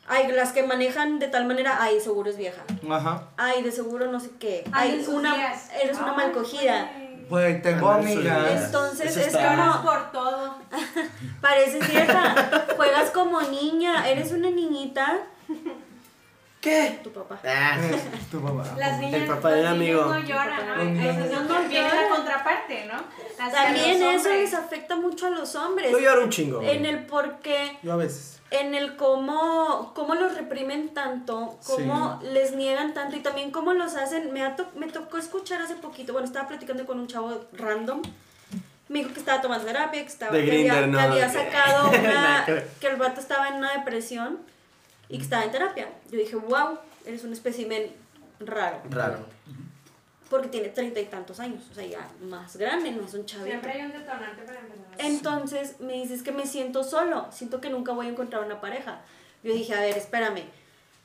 ay, las que manejan de tal manera, ay, seguro es vieja. Ajá. Ay, de seguro no sé qué. Ay, Ay, una, días. eres una mal cogida. Güey, tengo amigas. Entonces Eso es como, por todo. pareces vieja, juegas como niña, eres una niñita, ¿Qué? tu papá. Ah, Tu papá. Las niñas, El papá del amigo. no lloran, ¿no? Entonces No viene la contraparte, ¿no? También eso les afecta mucho a los hombres. yo lloro un chingo. En el por qué, Yo a veces. En el cómo, cómo los reprimen tanto, cómo les niegan tanto y también cómo los hacen. Me, ha to- me tocó escuchar hace poquito, bueno, estaba platicando con un chavo random. Me dijo que estaba tomando terapia, que, estaba, que había, no, que sacado una, que el vato estaba en una depresión y que estaba en terapia. Yo dije, wow, eres un espécimen raro. Raro. Porque tiene treinta y tantos años, o sea, ya más grande, no es un chavito. Siempre hay un detonante para empezar. Entonces me dices que me siento solo, siento que nunca voy a encontrar una pareja. Yo dije, a ver, espérame,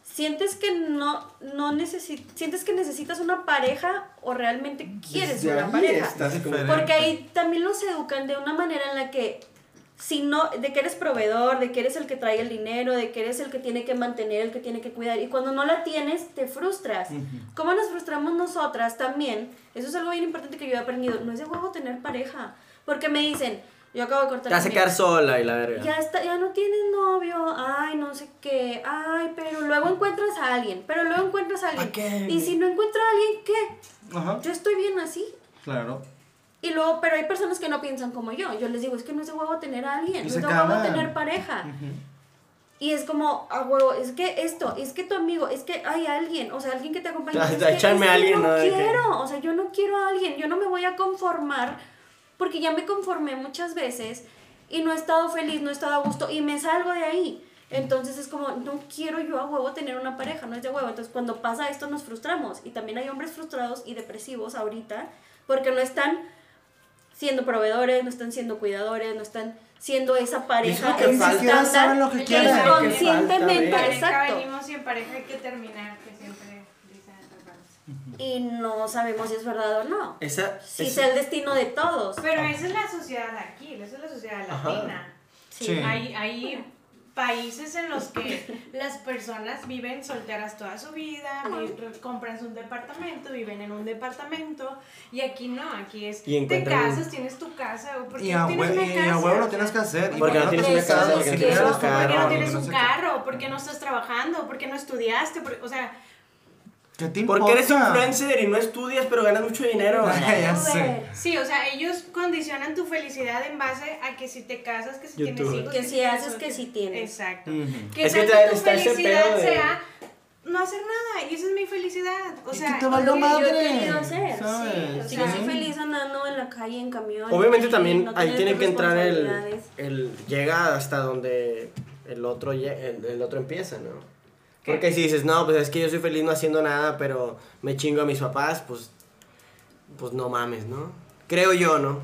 ¿sientes que no, no necesi- sientes que necesitas una pareja o realmente quieres Desde una ahí pareja? Porque ahí también los educan de una manera en la que si no, de que eres proveedor, de que eres el que trae el dinero, de que eres el que tiene que mantener, el que tiene que cuidar. Y cuando no la tienes, te frustras. ¿Cómo nos frustramos nosotras también? Eso es algo bien importante que yo he aprendido. No es de huevo tener pareja. Porque me dicen, yo acabo de cortar. Te vas a quedar sola y la verga. Ya está, ya no tienes novio, ay, no sé qué, ay, pero luego encuentras a alguien, pero luego encuentras a alguien. ¿Pa' qué? Y si no encuentro a alguien, ¿qué? Ajá, Yo estoy bien así. claro. Y luego, pero hay personas que no piensan como yo. Yo les digo, es que no es de huevo tener a alguien, no es de huevo tener pareja. Y es como, a huevo, es que esto, es que tu amigo, es que hay alguien, o sea, alguien que te acompañe. Es que, es a alguien, no ¿no? De que- quiero, o sea, yo no quiero a alguien, yo no me voy a conformar, porque ya me conformé muchas veces y no he estado feliz, no he estado a gusto y me salgo de ahí. Entonces es como, no quiero yo a huevo tener una pareja, no es de huevo. Entonces cuando pasa esto nos frustramos. Y también hay hombres frustrados y depresivos ahorita porque no están siendo proveedores, no están siendo cuidadores, no están siendo esa pareja lo que estándar saben lo que que quieren. inconscientemente, exacto. venimos y en pareja hay que terminar, que siempre dicen. Y no sabemos si es verdad o no. Esa, Si esa- es el destino de todos. Pero esa es la sociedad aquí, esa es la sociedad Ajá. latina. Sí. Hay, hay países en los que las personas viven solteras toda su vida, vi- compran un departamento, viven en un departamento, y aquí no, aquí es, Y te casas, tienes tu casa, porque Y a, tienes hue- una y casa. a huevo lo tienes que hacer. Porque no tienes una Eso casa, porque no que tienes un ¿Por qué carro. no porque tienes no un sé carro? ¿Por qué no estás trabajando? ¿Por qué no estudiaste? ¿Por- o sea, qué. ¿Qué te importa? Porque eres influencer y no estudias, pero ganas mucho dinero. ya sé. sí, o sea, ellos condicionan tu felicidad en base a que si te casas, que si tienes hijos, Que si haces, que si tienes. Exacto. Ujú. Que Es que tu está ese felicidad pedo de- sea no hacer nada, y esa es mi felicidad. O sea, que te valga lo que yo he querido hacer. ¿sabes? Sí, o sea, yo soy feliz andando en la calle, en camión. Obviamente y también no ahí tiene que entrar el, el llega hasta donde el otro lle- el, el otro empieza, ¿no? ¿Qué? Porque si dices, no, pues es que yo soy feliz no haciendo nada, pero me chingo a mis papás, pues pues no mames, ¿no? Creo yo, ¿no?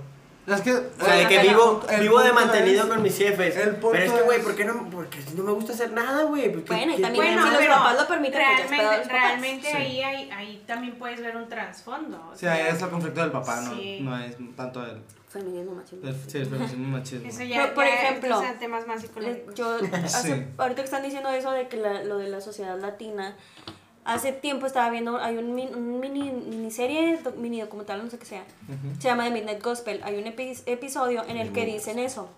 Es que. O sea, de el- que vivo, vivo de mantenido es- con mis jefes. el pero es que, güey, ¿por qué no? Porque no me gusta hacer nada, güey. Bueno, y ¿qué- también bueno, si los pero papás lo permiten, pues realmente, realmente Sí. ahí, ahí, ahí también puedes ver un trasfondo. Sí, ahí es el conflicto del papá, no, Sí. no es tanto el. Feminismo machismo. el sí, el feminismo machismo. Eso ya, Pero, por ya ejemplo, temas más psicológicos. Yo, hace- Sí. ahorita que están diciendo eso de que la- lo de la sociedad latina, hace tiempo estaba viendo, hay un, min- un mini, miniserie, doc- mini documental, no sé qué sea, se llama The Midnight Gospel. Hay un epi- episodio en el que dicen eso,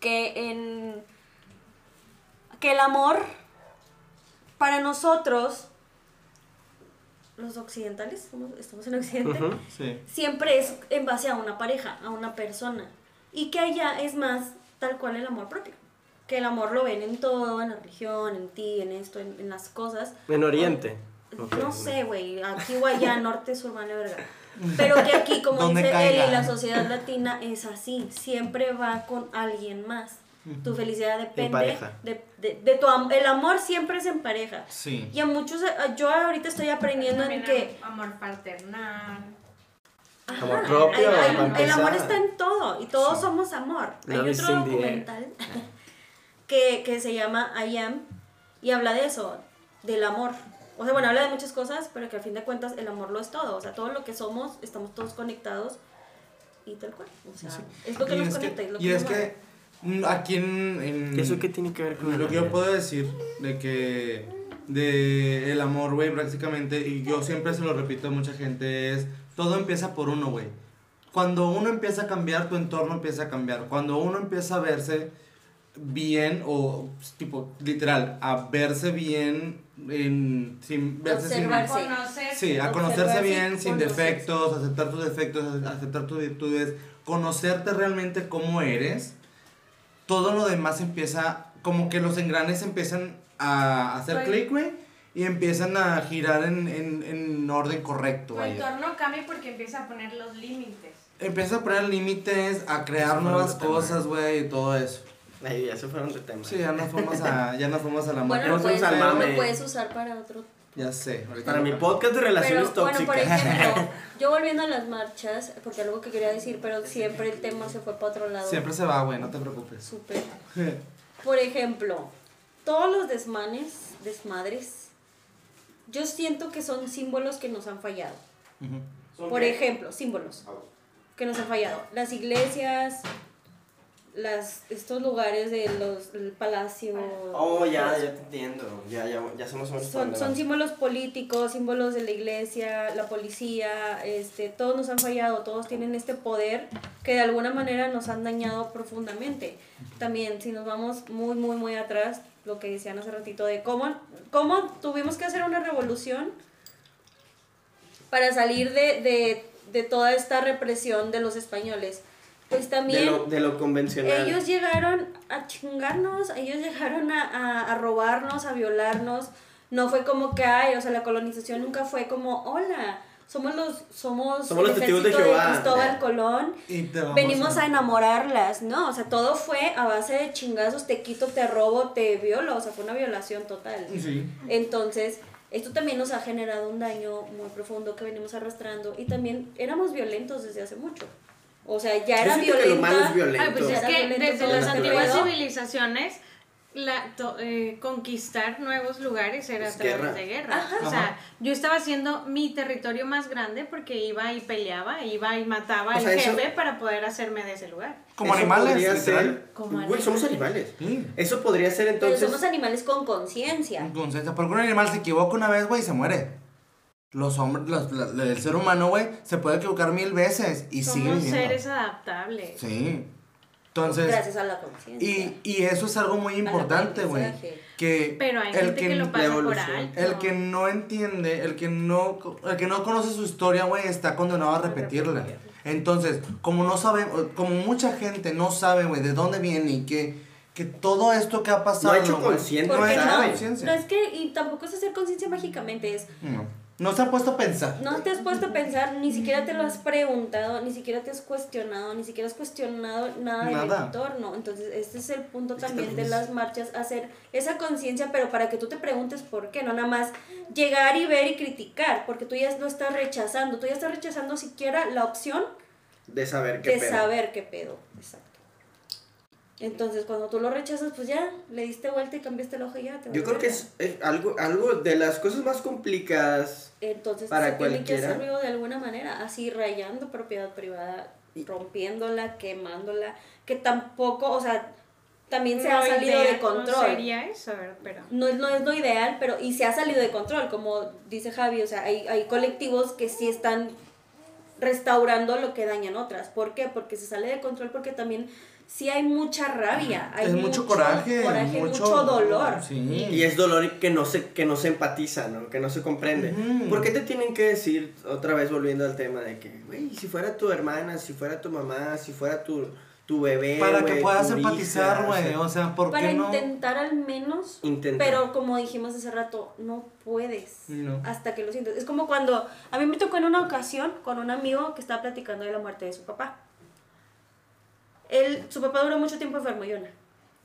que en que el amor para nosotros, los occidentales, somos- estamos en Occidente. Sí. siempre es en base a una pareja, a una persona. Y que allá es más tal cual el amor propio. Que el amor lo ven en todo, en la religión, en ti, en esto, en, en las cosas. En Oriente. No sé, güey, aquí o allá, norte, sur, vale verga. Pero que aquí, como dice caiga. Eli, la sociedad latina es así. Siempre va con alguien más. Tu felicidad depende pareja. de, de, de tu am- El amor siempre es en pareja. Sí. Y a muchos, a- yo ahorita estoy aprendiendo en que amor paternal. Amor propio, hay- hay- para el amor está en todo y todos somos amor. Love hay otro documental que, que se llama I Am y habla de eso, del amor. O sea, bueno, habla de muchas cosas, pero que al fin de cuentas el amor lo es todo. O sea, todo lo que somos, estamos todos conectados y tal cual. O sea, es lo que y nos es conecta. que, es lo y que es que aquí en, en- ¿Eso qué tiene que ver con lo que yo puedo decir de que de el amor, güey, prácticamente, y yo siempre se lo repito a mucha gente, es todo empieza por uno, güey. Cuando uno empieza a cambiar, tu entorno empieza a cambiar. Cuando uno empieza a verse bien, o pues, tipo, literal, a verse bien, en, sin verse sin, Observarse. Conocer. Sí, a conocerse bien, sin conocerse. defectos, aceptar tus defectos, aceptar tus virtudes, conocerte realmente cómo eres, todo lo demás empieza, como que los engranes empiezan a hacer clic, güey, y empiezan a girar en, en, en orden correcto, Tu entorno cambia porque empieza a poner los límites. Empieza a poner límites, a crear nuevas tema. cosas, güey, y todo eso. Ahí ya se fueron de tema. Sí, ya nos fuimos a, ya nos fuimos a la Bueno, lo lo puedes usar para otro. Ya sé. Para mi podcast de relaciones Pero bueno, por tóxicas. ejemplo, yo volviendo a las marchas, porque algo que quería decir, pero siempre el tema se fue para otro lado. Siempre se va, güey, no te preocupes. Súper. Por ejemplo, todos los desmanes, desmadres, yo siento que son símbolos que nos han fallado. Ujú. Por ejemplo, símbolos que nos han fallado. Las iglesias, las, estos lugares de los, el palacio. Oh, ya, ya te entiendo. Ya, ya, ya somos Son, son símbolos políticos, símbolos de la iglesia, la policía, este, todos nos han fallado, todos tienen este poder que de alguna manera nos han dañado profundamente. También, si nos vamos muy, muy, muy atrás, lo que decían hace ratito de cómo, cómo tuvimos que hacer una revolución para salir de, de, de toda esta represión de los españoles. Pues de también... lo, de lo convencional. Ellos llegaron a chingarnos, ellos llegaron a, a, a robarnos, a violarnos. No fue como que, ay, o sea, la colonización nunca fue como, hola, somos los, somos, Somos los el testigos de ejército Jehová". Cristóbal Colón. Y te vamos Venimos a enamorarlas, ¿no? O sea, todo fue a base de chingazos, te quito, te robo, te violo, o sea, fue una violación total. Sí. Entonces, esto también nos ha generado un daño muy profundo que venimos arrastrando y también éramos violentos desde hace mucho. O sea, ya era siento que lo malo es violenta. violento. Ay, pues es que desde las antiguas civilizaciones, la, to- eh, conquistar nuevos lugares era a través guerra. de guerra. Ajá. O sea, yo estaba haciendo mi territorio más grande porque iba y peleaba, iba y mataba O al sea, eso- jefe para poder hacerme de ese lugar. Como Eso animales, ser- Como Güey, somos animales. Sí. Eso podría ser Pero entonces. somos animales con conciencia. Conciencia. Porque un animal se equivoca una vez, güey, y se muere. Los hombres, los- la- el ser humano, güey, se puede equivocar mil veces y sigue Somos viviendo. seres adaptables. Sí. Entonces, Gracias a la conciencia. y, y eso es algo muy importante, güey. Que Pero hay el gente que, que, lo pasa por alto. el que no entiende, el que no, el que no conoce su historia, güey, está condenado a repetirla. Entonces, como no sabe, como mucha gente no sabe, güey, de dónde viene y que, que todo esto que ha pasado. No ha hecho consciente, No no, conciencia. no es que, y tampoco es hacer conciencia mágicamente, es No. No se ha puesto a pensar. No te has puesto a pensar, ni siquiera te lo has preguntado, ni siquiera te has cuestionado, ni siquiera has cuestionado nada del Nada. entorno. Entonces, este es el punto también de las marchas, hacer esa conciencia, pero para que tú te preguntes por qué, no nada más llegar y ver y criticar, porque tú ya lo estás rechazando, tú ya estás rechazando siquiera la opción De saber qué de pedo. saber qué pedo. Exacto. Entonces, cuando tú lo rechazas, pues ya le diste vuelta y cambiaste el ojo y ya. te Yo creo que es, es algo, algo de las cosas más complicadas. Entonces Para se tiene que cualquiera. hacer vivo de alguna manera, así rayando propiedad privada, rompiéndola, quemándola, que tampoco, o sea, también se ha salido ideal de control. No sería eso, ¿verdad? pero... No, es- no es lo ideal, pero y se ha salido de control, como dice Javi, o sea, hay, hay colectivos que sí están restaurando lo que dañan otras. ¿Por qué? Porque se sale de control, porque también sí hay mucha rabia, hay es mucho, coraje, coraje, mucho, mucho dolor. Sí. Y es dolor que no se, que no se empatiza, ¿no? Que no se comprende. Ujú. ¿Por qué te tienen que decir, otra vez volviendo al tema de que, güey, si fuera tu hermana, si fuera tu mamá, si fuera tu, tu bebé, Para que güey, puedas empatizar, güey. o sea, ¿por Para qué no? intentar al menos Intenta. Pero como dijimos hace rato, no puedes No. hasta que lo sientes. Es como cuando a mí me tocó en una ocasión con un amigo que estaba platicando de la muerte de su papá. Él, su papá duró mucho tiempo enfermo, yo no.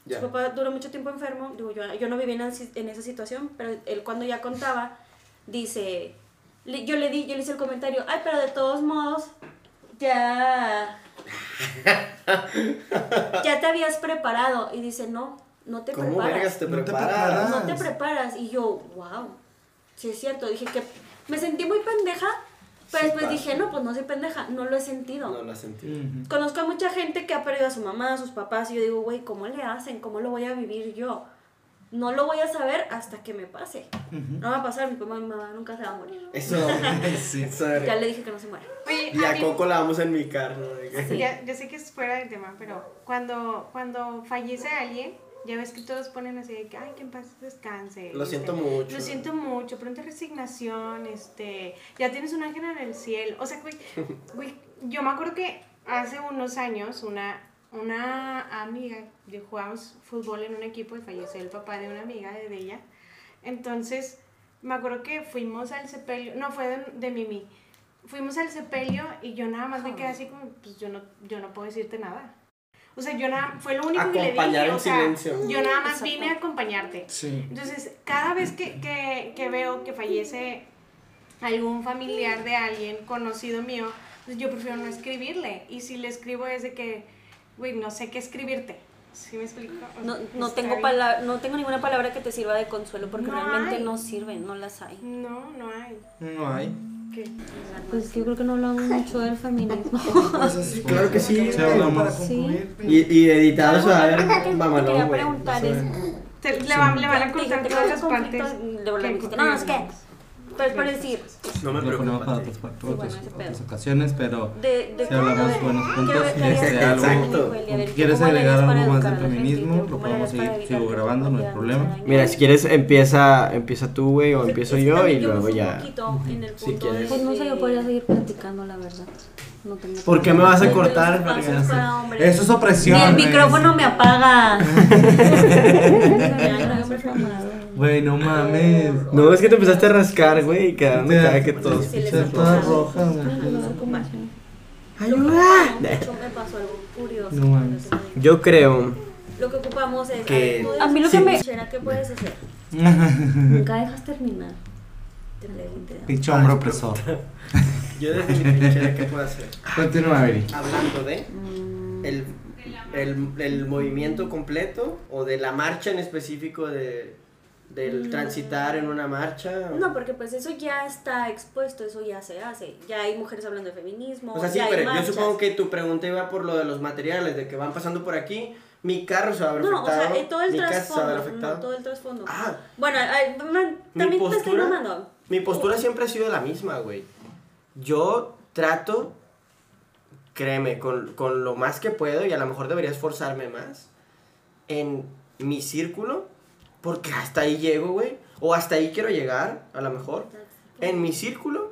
Ya. Su papá duró mucho tiempo enfermo, digo, yo, yo no viví en, esa- en esa situación, pero él cuando ya contaba, dice, le- yo le di, yo le hice el comentario, ay, pero de todos modos, ya, ya te habías preparado. Y dice, no, no te ¿Cómo preparas. vergas te No te preparas? preparas. No te preparas. Y yo, wow. Sí, es cierto. Dije que me sentí muy pendeja, pero Sí después pasa. dije, no, pues no soy pendeja, no lo he sentido. No lo has sentido. Conozco a mucha gente que ha perdido a su mamá, a sus papás, y yo digo, güey, ¿cómo le hacen? ¿Cómo lo voy a vivir yo? No lo voy a saber hasta que me pase. No va a pasar, mi y mi mamá nunca se va a morir. Eso. Sí. eso Ya le dije que no se muere. Oye, Y a mí- Coco la vamos a enmicar, que- Ya, yo sé que es fuera del tema, pero cuando, cuando fallece alguien, ya ves que todos ponen así de que, ay, que en paz descanse. Lo este, siento mucho. Lo siento mucho, pronta resignación, este, ya tienes un ángel en el cielo. O sea, güey, güey, yo me acuerdo que hace unos años una, una amiga, yo jugábamos fútbol en un equipo y falleció el papá de una amiga de, de ella. Entonces, me acuerdo que fuimos al sepelio, no fue de, de Mimi, fuimos al sepelio y yo nada más me quedé así como, pues yo no, yo no puedo decirte nada. O sea, yo nada, fue lo único que le Acompañar dije. en O sea, silencio. yo nada más Exacto. vine a acompañarte. Sí. Entonces, cada vez que, que, que veo que fallece algún familiar de alguien conocido mío, pues yo prefiero no escribirle. Y si le escribo es de que, güey, no sé qué escribirte. ¿Sí me explico? No, no, tengo bien. pala- no tengo ninguna palabra que te sirva de consuelo porque No realmente hay. no sirven, no las hay. No, no hay. No hay. ¿Qué? Pues yo creo que no hablamos mucho del feminismo. Claro que sí. Sí, hablamos. Sí. Y, y editado se va a ver te mamalón, quería preguntar es, le, van, le van a te todas las partes. no, no, es que, pero es por decir, No me Lo ponemos para preocupa. otras, para Sí, bueno, otras- ocasiones, pero de, de si hablamos de- buenos ¿qué- puntos, este, algo, día de hoy? ¿quieres ¿Cómo le agregar algo más del gente? feminismo? Lo ¿Cómo le podemos seguir- sigo que grabando, no hay problema. Mira, si quieres empieza, empieza tú, güey, o empiezo es que yo y luego ya. poquito en el Si quieres. Pues no sé, yo podría seguir platicando, la verdad. No tengo ¿Por qué me vas a cortar? Eso es opresión. Ni el micrófono me apaga. Güey, no mames. No, es que te empezaste a rascar, güey, y quedaron Te- cada que todos. Sí, les toda roja, güey. ¡Ayuda! De hecho, me pasó algo curioso. No mames. Yo creo Lo que ocupamos es. Que- A mí lo Sí. que me. ¿Qué puedes hacer? Nunca dejas terminar. Pinche hombro opresor. Yo desde mi trinchera, ¿qué puedo hacer? Continúa, Viri. Hablando de Mm, el, el, el movimiento completo o de la marcha en específico de, del Mm. transitar en una marcha. o- No, porque pues eso ya está expuesto, eso ya se hace. Ya hay mujeres hablando de feminismo. O sea, sí, ya hay pero yo supongo que tu pregunta iba por lo de los materiales, de que van pasando por aquí, mi carro se va a ver No, o afectado, sea, eh, todo el mi casa se va a trasfondo. No, afectado. todo el trasfondo. Ah, Bueno, ay, man, Mi también te estoy mamando. mi postura siempre ha sido la misma, güey. Yo trato, créeme, con, con lo más que puedo, y a lo mejor debería esforzarme más, en mi círculo, porque hasta ahí llego, güey, o hasta ahí quiero llegar, a lo mejor. En mi círculo,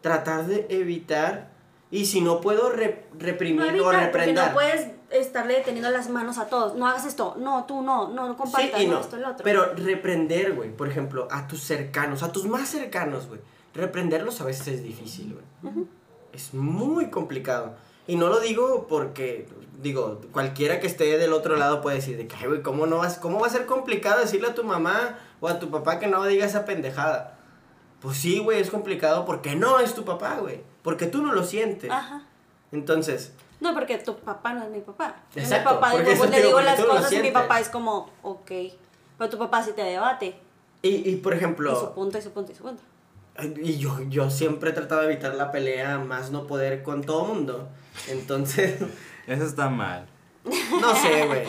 tratar de evitar, y si no puedo re- No reprimir o evitar, porque reprender. no puedes estarle deteniendo las manos a todos. No hagas esto, no, tú no, no, no compartas no, no. esto, el otro. Pero reprender, güey, por ejemplo, a tus cercanos, a tus más cercanos, güey. Reprenderlos a veces es difícil, güey. Es muy complicado. Y no lo digo porque, digo, cualquiera que esté del otro lado puede decir de que, "Ay, güey, ¿cómo, no vas, ¿cómo va a ser complicado decirle a tu mamá o a tu papá que no diga esa pendejada? Pues sí, güey, es complicado porque no es tu papá, güey. Porque tú no lo sientes. Ajá. Entonces, No, porque tu papá no es mi papá. Exacto, Mi papá de te le digo, digo las cosas y mi papá es como, ok. Pero tu papá sí te debate. y, y por Y su ejemplo, punto, y su punto, y su punto. y yo, yo siempre he tratado de evitar la pelea más no poder con todo mundo. Entonces, Eso está mal. no sé, güey.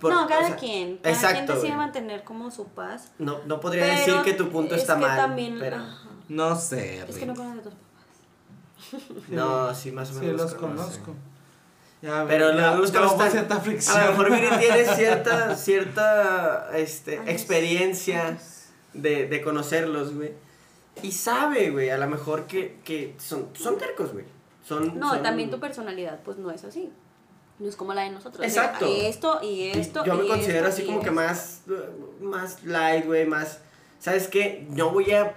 Por- no, cada o sea, quien. Cada exacto, quien decide güey. mantener como su paz. No, no podría Pero decir que tu punto es está que mal. También, pero, ajá. No sé, Es que no conoces a tus papás. no, sí, más o Sí, menos. los conoce. conozco. Ya, Pero ya buscamos está- cierta fricción. A lo mejor Viri tiene cierta, cierta este, experiencia de, de conocerlos, güey. Y sabe, güey, a lo mejor que, que son, son tercos, güey. Son, No, son- también tu personalidad, pues no es así. No es como la de nosotros. Exacto. Esto y esto. Yo me y considero esto, así como que más, más light, güey, más... ¿Sabes qué? No voy a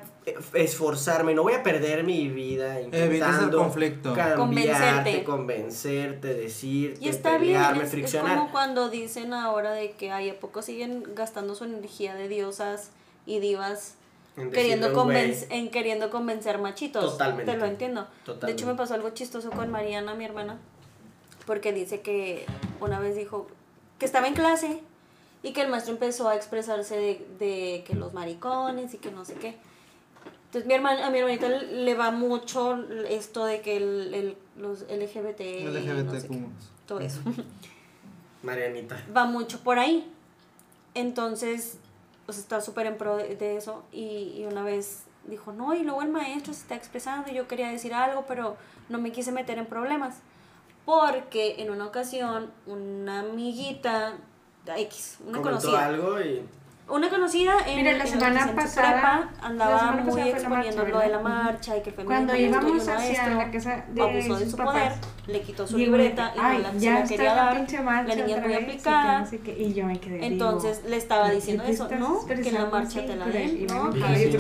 esforzarme, no voy a perder mi vida Evitas el intentando conflicto. cambiarte, Convencerte. convencerte, decirte, Y está bien, pelearme, es, es friccionar. como cuando dicen ahora de que ay, ¿a poco siguen gastando su energía de diosas y divas en queriendo, decirle, güey, convenc- en queriendo convencer machitos? Totalmente. Te lo entiendo. De Totalmente. hecho me pasó algo chistoso con Mariana, mi hermana, porque dice que una vez dijo que estaba en clase y que el maestro empezó a expresarse de, de que los maricones y que no sé qué. Entonces mi hermana, a mi hermanita le va mucho esto de que el, el- los LGBT, no sé LGBT qué, como- todo eso. Marianita. va mucho por ahí. Entonces, pues está súper en pro de, de eso. Y, y una vez dijo, no, y luego el maestro se está expresando. y Yo quería decir algo, pero no me quise meter en problemas. Porque en una ocasión, una amiguita, X, una Comentó conocida, algo y... Una conocida en, Mira, la, en pasada, prepa, andaba la semana pasada muy exponiendo lo de la marcha y que el feminismo Cuando íbamos hacia la casa de abusó de su papás, poder, le quitó su digo, libreta y no la, ya se la quería la dar, la niña muy aplicada. Sí, y yo me quedé. Entonces digo, le estaba diciendo eso, ¿no? Que en la marcha sí, te la den, ¿no? Pues,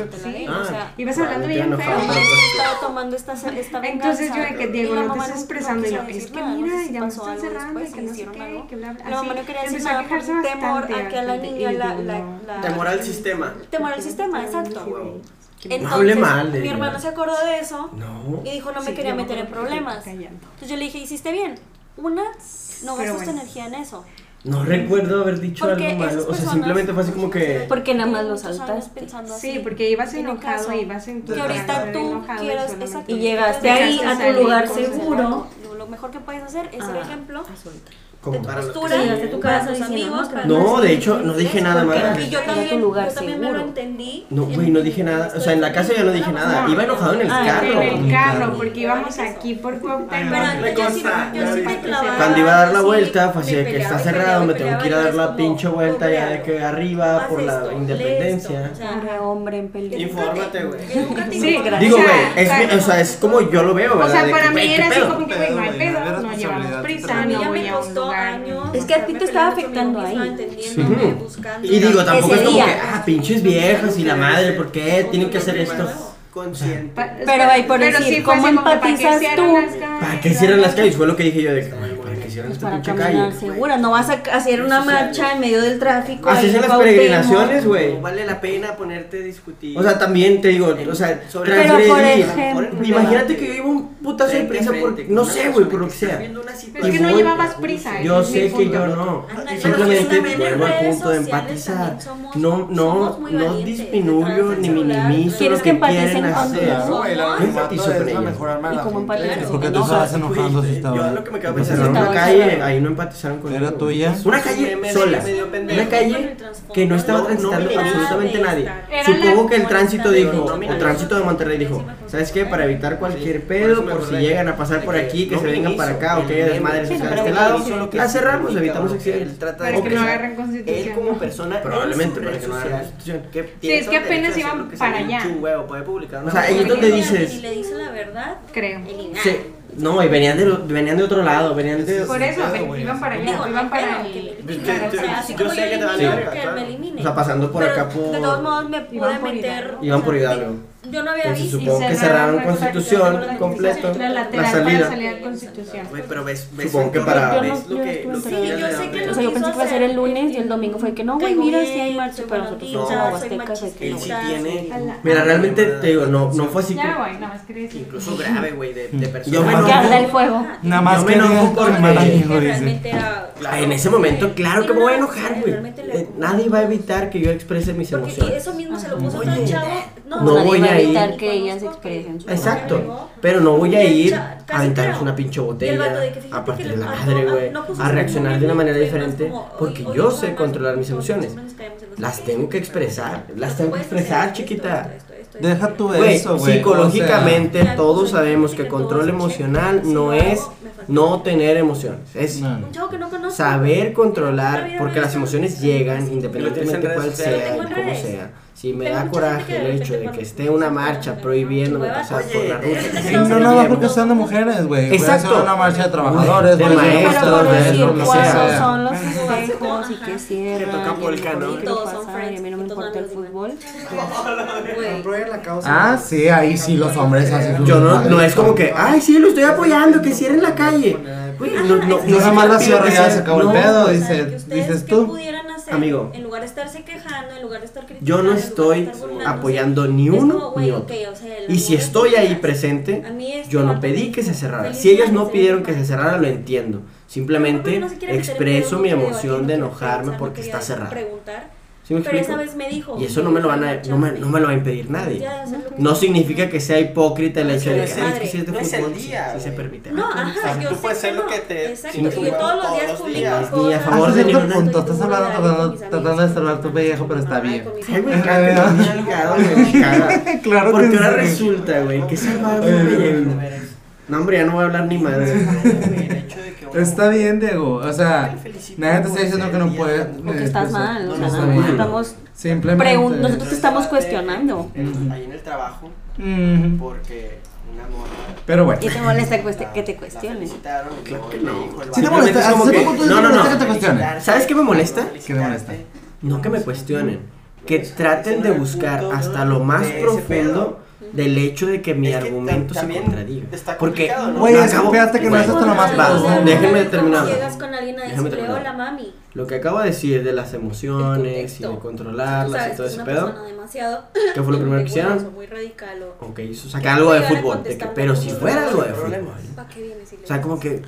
ibas hablando bien feo. Estaba tomando esta Entonces yo de que Diego no te estás expresando y lo es que mira, ya me están cerrando y que no sé qué. La mamá no quería decir nada por temor a que a la niña la la temor al sistema. Temor al sistema, exacto. Entonces, no hable mal de mi hermano se acordó de eso no. y dijo no me quería meter en problemas. Entonces yo le dije, hiciste bien. Una, no gastas bueno. energía en eso. No recuerdo haber dicho algo malo. O sea, simplemente fue así como que. Porque nada más lo saltaste. Sí, porque ibas enojado, ibas en tu. Y ahorita tú quieres. Exacto, y llegaste ahí a tu lugar seguro. Lo mejor que puedes hacer es el ah, ejemplo. Ah, a como de tu para postura, los que... de tu casa, tus amigos. Para no, de hecho, no dije nada más. Y yo también, yo también me lo entendí. No, güey, no dije nada. O sea, en la casa yo no dije nada. Iba enojado en el ah, carro. En el carro, porque íbamos aquí por cóctel. Pero yo sí me clavaba. Cuando iba a dar la vuelta, fue así de que está cerrado, me tengo que ir a dar la pinche vuelta ya de que arriba por la independencia. hombre en peligro. Infórmate, güey. Sí, Digo, güey, o sea, es como yo lo veo, ¿verdad? O sea, para mí era así como que, güey, no hay pedo, no llevamos prisa, no voy a años. Es que a ti te estaba afectando ahí. Sí. Buscando, y digo, tampoco es como ah, día. que, ah, pinches viejos y la madre, ¿por qué tienen que hacer esto? Consciente. Pero, ahí por decir, sí, ¿cómo empatizas tú? ¿Para qué cierran las calles? Fue lo que dije yo de que hicieron pues esta pinche calle. Segura, no vas a hacer una marcha en medio del tráfico. Así son las peregrinaciones, güey. No vale la pena ponerte a discutir. O sea, también te digo, o sea, sobre pero por ejemplo, imagínate que yo iba un putazo de prisa por no sé, güey, por lo que sea. Es que no llevabas prisa. ¿eh? Yo sé que yo no. Ah, Simplemente vuelvo al punto de empatizar. No, no, no disminuyo ni minimizo lo que quieren hacer. No empatizo con ellos. Y como empatizas, porque tú estabas enojando si estabas. Yo lo que me quedo pensando ahí no empatizaron con Era tuya. Una calle sola. Una calle que no estaba transitando absolutamente nadie. Supongo que el tránsito dijo, o tránsito de Monterrey dijo, ¿sabes qué? Para evitar cualquier pedo, por si llegan a pasar por aquí, que se vengan para acá o que haya desmadre social este de este lado, la cerramos, evitamos accidentes. Para que no agarren constitución. Él como persona, probablemente para que no agarren constitución. Sí, es que apenas iban para allá. O sea, ahí es dices. Si le dice la verdad, creo. Sí. No, y venían de, venían de otro lado, venían de... Por eso, iban para allá, iban para el... Yo sé que te van a... O sea, pasando por acá por... De todos modos me pude meter... Iban por Hidalgo yo no había Entonces, visto. Supongo que cerraron Constitución la completo. La lateral la salida. para salir a Constitución. Pero ves, ves supongo que para. Yo ves lo que, lo sí, que yo sé que O sea, yo pensé que iba a ser el lunes y el domingo fue que no, güey, mira, si hay marcha para nosotros somos aguastecas. Él sí tiene. Mira, realmente te digo, no fue así. Ya, güey, nada más. Incluso grave, güey, de personas. Que arda el fuego. Nada más que no en ese momento, claro que me voy a enojar, güey. Eh, nadie va a evitar que yo exprese mis emociones. Eso mismo se lo puso tan chavo no, no voy a ir. que ellas expresen su Exacto. Pero no voy a ir a aventarles una pinche botella, a partir de la madre, güey, a reaccionar de una manera diferente, porque yo sé controlar mis emociones. Las tengo que expresar, las tengo que expresar, chiquita. Deja tú eso, güey. Psicológicamente todos sabemos que control emocional no es no tener emociones, es saber controlar porque las emociones llegan independientemente cuál sea y cómo sea. Sí, me da coraje el hecho de que esté una marcha prohibiéndome pasar por la ruta. No, no, porque son de mujeres, güey. Exacto. una marcha de trabajadores, de lo que Son los y Ah, sí, ahí sí los hombres hacen Yo no, no es como que, ay, sí, lo estoy apoyando, que cierren la calle. No, no, no. Nada más la se acabó el pedo, dices tú. Amigo. en lugar de estarse quejando, en lugar de estar criticando. Yo no estoy apoyando ni uno como, ni otro. o sea, el Y si estoy ahí presente, este yo no pedí que se cerrara. "Feliz Si ellos no pidieron que se mal". cerrara, lo entiendo. Simplemente No expreso mi emoción de enojarme porque está cerrado. preguntar. ¿Sí me Pero esa vez me dijo. Y eso no me lo van a, "Marcha, no me, no me lo va a güey". impedir nadie. Ya, lo que No significa que sea hipócrita el No, hecho de es que, que "Ay, no es que si es de no es el fútbol, día, sí se güey. permite. No, Ah, ajá, yo tú sé puedes que ser lo no. que te- Exacto, sí, y yo todos los días publico. Ni a favor de ninguna- punto, estás hablando, tratando, de salvar tu pellejo, pero está bien. No. Claro Porque que ahora resulta, güey, que salvar güey, pellejo. No, hombre, ya no voy a hablar ni madre. güey, El hecho de Está bien, Diego. O sea, nadie te está diciendo que no puedes. Porque estás mal, o sea, estamos Simplemente. pregun- nosotros te estamos cuestionando. Ahí en el trabajo, porque una. Pero bueno. Y te molesta que, te cuestionen. Claro que no. Sí te molesta, es como ¿hace que- poco tú No, no, no. que te cuestionen? ¿Sabes qué me molesta? ¿Qué te molesta? No que me cuestionen, que traten de buscar hasta lo más profundo del hecho de que mi Es que argumento se contradiga. está Porque ¿no? Güey, me es que acabo- fíjate que no es hasta lo más Va, déjenme ¿Cómo terminar. llegas con alguien a Déjame decirle, terminar. hola mami? Lo que acabo de decir de las emociones y de controlarlas y sabes todo ese una pedo, demasiado ¿qué fue lo primero que hicieron? muy radical o Ok, hizo sacar algo de fútbol, pero si fuera no algo de fútbol. problema. ¿para qué vienes y le O sea, como que,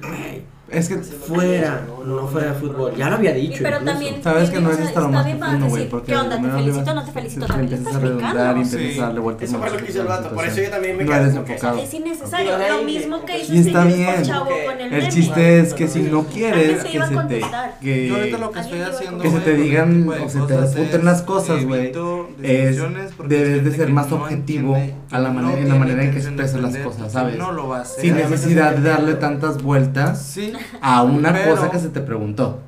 Es que. fuera, no fuera de fútbol. Ya lo había dicho. pero incluso. también Sabes que no es está- hasta lo está más bien, profundo, güey. ¿Qué onda? ¿Te felicito o no te felicito? te También Empiezas estás a redundar y brincando. empiezas a darle vueltas Eso fue lo que hizo el vato, por eso yo también me No quedé. Es innecesario, lo mismo que hizo Y está este bien. que con el El chiste es que si no quieres se que iba a se te. contestar. Que, Yo ahorita lo que estoy haciendo. se te digan o se te es las cosas, güey. Es, debes de ser más objetivo a la manera, en la manera en que expresas las cosas, ¿sabes? No lo va a hacer. Sin necesidad de darle tantas vueltas Sí, a una Pero- cosa que se te preguntó.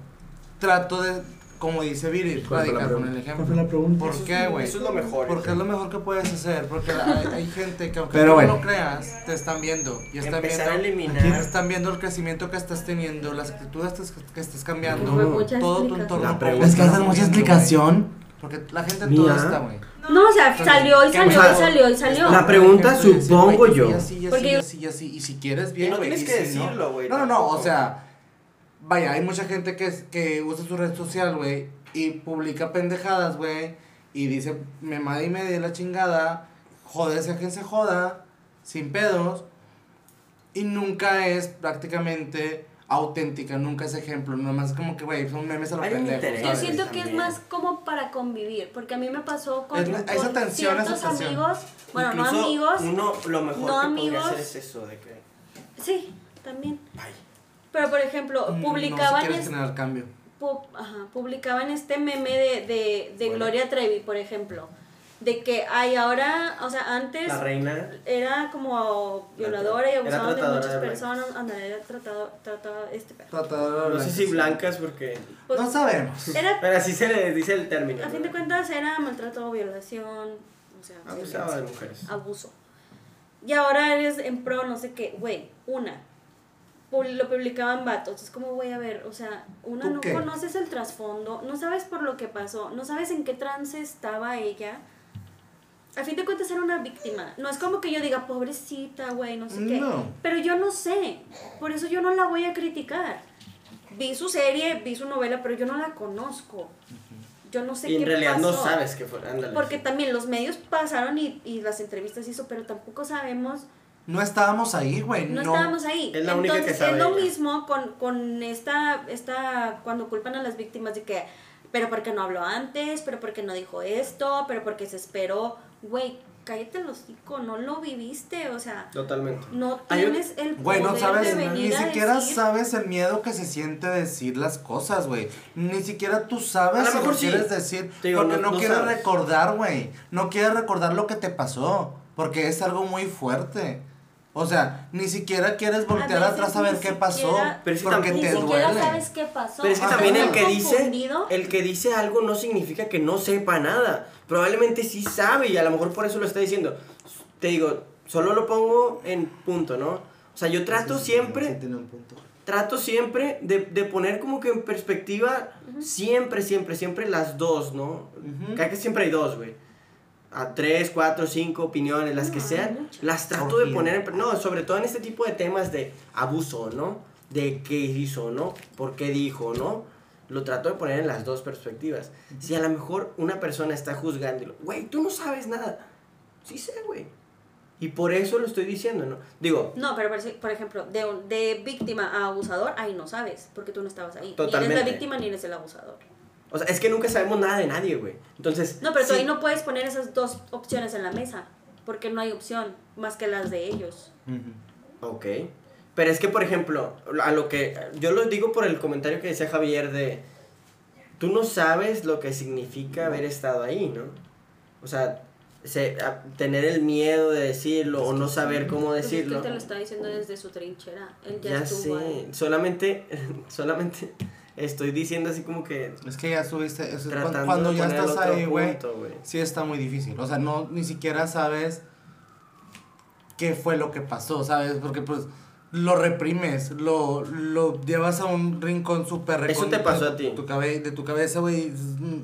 trato de, como dice Viri, ¿Cuál fue la radicar con el ejemplo. ¿Cuál fue la pregunta? ¿Por qué, güey? Eso es lo mejor. Porque es lo mejor que puedes hacer. Porque hay, hay gente que, aunque Pero tú bueno. no lo creas, te están viendo. Y están Empezar a viendo. eliminar. Están viendo el crecimiento que estás teniendo, las actitudes que estás- cambiando, todo tu entorno. Es que haces mucha explicación. Porque la gente Mía. todo está, güey. No, o sea, salió y salió O sea, y salió y salió. la pregunta, ejemplo, supongo yo. Y así, así, Porque y yo- así, y así. Y si quieres bien, no tienes que decirlo, güey, No, no, no, o sea, vaya, hay mucha gente que, es- que usa su red social, güey, y publica pendejadas, güey, y dice, me madre y media la chingada, joderse a quien se joda, sin pedos, y nunca es prácticamente auténtica, nunca es ejemplo, nomás como que, güey, son memes a lo pendejo. Yo siento que es más como para convivir, porque a mí me pasó con, Es la- con esa tensión, esa ciertos tensión. amigos, bueno, no Incluso amigos, Uno, lo mejor no que podría amigos. hacer es eso, de que. sí, también. Ay, Pero por ejemplo, Mm, publicaban, No, si quieres es- generar cambio. pu- ajá, publicaban este meme de, de, de Gloria Trevi, por ejemplo, de que hay ahora, o sea, antes la reina. era como violadora y Era abusaba de muchas de personas, anda, era tratado, tratado, este. Tratadora No sé si blancas porque. Pues, No sabemos. era, Pero así se le dice el término. a fin de cuentas era maltrato, violación, o sea, Abusaba de violencia. mujeres. abuso. Y ahora eres en pro, no sé qué, güey, una. Lo publicaban vatos, es como, güey, a ver, o sea, una ¿Tú no qué? conoces el trasfondo, no sabes por lo que pasó, no sabes en qué trance estaba ella. A fin de cuentas era una víctima. No es como que yo diga, pobrecita, güey, no sé qué. No. Pero yo no sé. Por eso yo no la voy a criticar. Vi su serie, vi su novela, pero yo no la conozco. Yo no sé Y en qué realidad no pasó. sabes qué fue. Ándale. Porque también los medios pasaron y, y las entrevistas hizo, pero tampoco sabemos, No estábamos ahí, güey. no, No, estábamos ahí. Es la única que Entonces, sabe es lo ella. mismo con, con esta, esta, cuando culpan a las víctimas de que, pero porque no habló antes, pero porque no dijo esto, pero porque se esperó, güey, cállate el hocico, no lo viviste, o sea, Totalmente. no tienes el poder sabes, de venir ni a siquiera decir- sabes el miedo que se siente decir las cosas, güey. Ni siquiera tú sabes A lo si lo sí. quieres decir. Te digo, porque no- no, no quieres sabes. recordar, güey. No quieres recordar lo que te pasó. Porque es algo muy fuerte. O sea, ni siquiera quieres voltear veces atrás a ver qué pasó. Pero es que porque Ni te siquiera duele. sabes qué pasó. Pero es que Ajá. también el que dice, el que dice algo no significa que no sepa nada. Probablemente sí sabe y a lo mejor por eso lo está diciendo. Te digo, solo lo pongo en punto, ¿no? O sea, yo trato siempre, Sí, un punto. trato siempre de, de poner como que en perspectiva, siempre, siempre, siempre las dos, ¿no? Cada que siempre hay dos, güey. A tres, cuatro, cinco opiniones, las que sean, las trato de poner en... No, sobre todo en este tipo de temas de abuso, ¿no? De qué hizo, ¿no? ¿Por qué dijo, ¿no? Lo trato de poner en las dos perspectivas. Si a lo mejor una persona está juzgándolo, güey, tú no sabes nada. Sí sé, güey. Y por eso lo estoy diciendo, ¿no? Digo, No, pero por, ejemplo, de, de víctima a abusador, ahí no sabes, porque tú no estabas ahí. Ni eres Totalmente. la víctima ni eres el abusador. o sea, es que nunca sabemos nada de nadie, güey. Entonces... No, pero tú sí- ahí no puedes poner esas dos opciones en la mesa, porque no hay opción más que las de ellos. Ujú. Ok. Pero es que, por ejemplo, a lo que. Yo lo digo por el comentario que decía Javier de. Tú no sabes lo que significa haber estado ahí, ¿no? O sea, se, a- tener el miedo de decirlo o no saber cómo Pues es que decirlo. él te lo está diciendo desde su trinchera. Él ya, Ya estuvo sé, ahí. solamente, solamente estoy diciendo así como que Es que ya subiste, eso es cuando de ya estás ahí, güey. sí está muy difícil. O sea, no, ni siquiera sabes qué fue lo que pasó, ¿sabes? Porque pues lo reprimes, lo, lo llevas a un rincón súper Eso te pasó de a ti. Tu cabe- de tu cabeza, güey,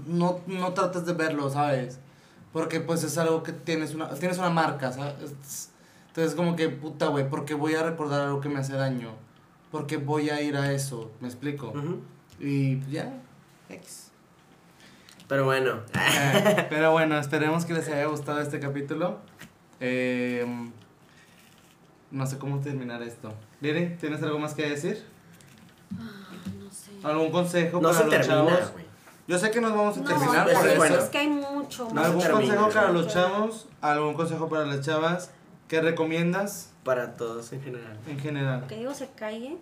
no, no tratas de verlo, ¿sabes? Porque pues es algo que tienes una, tienes una marca, ¿sabes? Entonces como que, puta, güey, ¿por qué voy a recordar algo que me hace daño? ¿Por qué voy a ir a eso? ¿Me explico? Ujú. Y ya, X. Pero bueno, Eh, pero bueno, esperemos que les haya gustado este capítulo. Eh, no sé cómo terminar esto. Liri, ¿tienes algo más que decir? No sé. ¿Algún consejo no para se los termina, chavos? güey. Yo sé que nos vamos a No, terminar por es eso. bueno. es que hay mucho, mucho. ¿Algún termina, consejo para los chavos? ¿Algún consejo para las chavas? ¿Qué recomiendas Para todos en general. en general? Que digo se calle.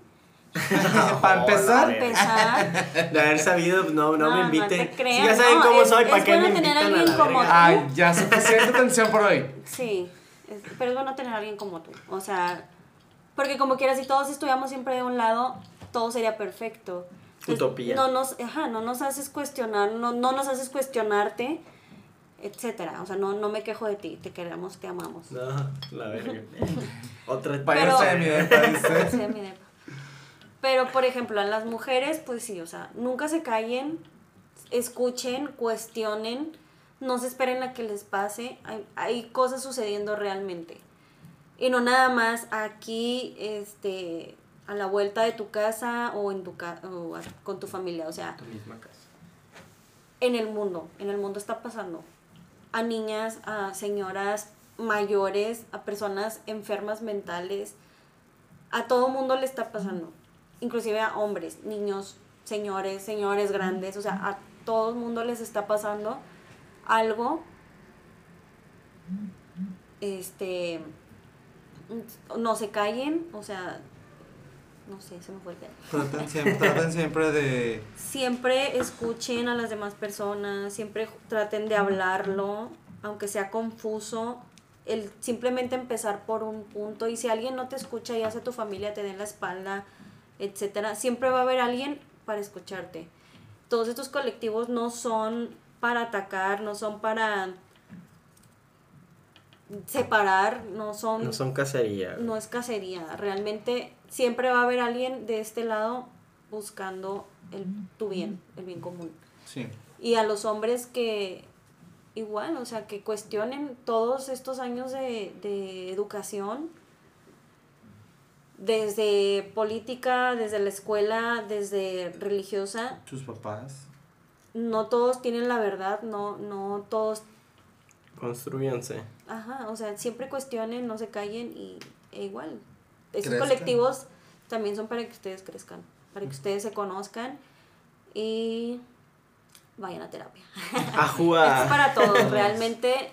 para empezar, Para empezar. De haber sabido, no, no, No, me no inviten. te creas, si ya saben no, cómo es- soy, ¿para qué me invitan a alguien la como? Ay, ya suficiente atención por hoy. Sí, es- pero es bueno tener a alguien como tú. O sea, porque como quieras, si todos estuviéramos siempre de un lado, todo sería perfecto. Entonces, Utopía. No nos, ajá, no nos haces cuestionar, no, no nos haces cuestionarte, etcétera. O sea, no, no me quejo de ti, te queremos, te amamos. No, la verga. Otra Pero- de mi. Sí, mi depa. Pero, por ejemplo, a las mujeres, pues sí, o sea, nunca se callen, escuchen, cuestionen, no se esperen a que les pase, hay, hay cosas sucediendo realmente. Y no nada más aquí, este, a la vuelta de tu casa o, en tu ca- o a- con tu familia, o sea, Tu misma casa. en el mundo, en el mundo está pasando. A niñas, a señoras mayores, a personas enfermas mentales, a todo mundo le está pasando. Inclusive a hombres, niños, señores, señores grandes, o sea, a todo el mundo les está pasando algo. Este, no se callen, o sea, no sé, se me fue el Traten siempre, traten siempre de... siempre escuchen a las demás personas, siempre traten de hablarlo, aunque sea confuso, el simplemente empezar por un punto y si alguien no te escucha, ya sea tu familia te den la espalda, etcétera, siempre va a haber alguien para escucharte. Todos estos colectivos no son para atacar, no son para separar, no son No son cacería. no es cacería, realmente siempre va a haber alguien de este lado buscando el, tu bien, el bien común. Sí. Y a los hombres que igual, o sea, que cuestionen todos estos años de, de educación, desde política, desde la escuela, desde religiosa, Sus papás. No todos tienen la verdad, no, no todos Construyanse. Ajá, o sea, siempre cuestionen, no se callen y e igual. Esos Crezcan. colectivos también son para que ustedes crezcan, para que ustedes se conozcan y vayan a terapia. Ajúa. Es para todos, realmente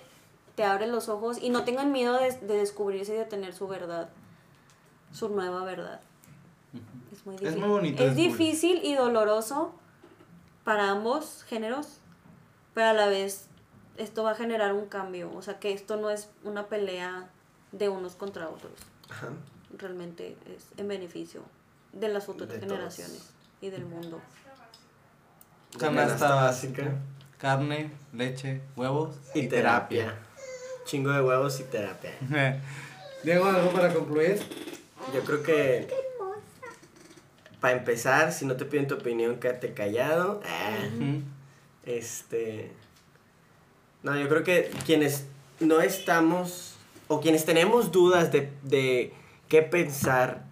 te abre los ojos y no tengan miedo de, de descubrirse y de tener su verdad, su nueva verdad. Es muy Es difícil. muy bonito Es difícil y doloroso para ambos géneros, pero a la vez esto va a generar un cambio, o sea que esto no es una pelea de unos contra otros, Ajá. realmente es en beneficio de las futuras De todos. generaciones y del mundo. Canasta básica. Carne, leche, huevos Y terapia. Chingo de huevos y terapia. Diego, ¿algo para concluir? Yo creo que. Para empezar, si no te piden tu opinión, quédate callado. Ah, Ujú. Este. No, yo creo que quienes no estamos. O quienes tenemos dudas de, de qué pensar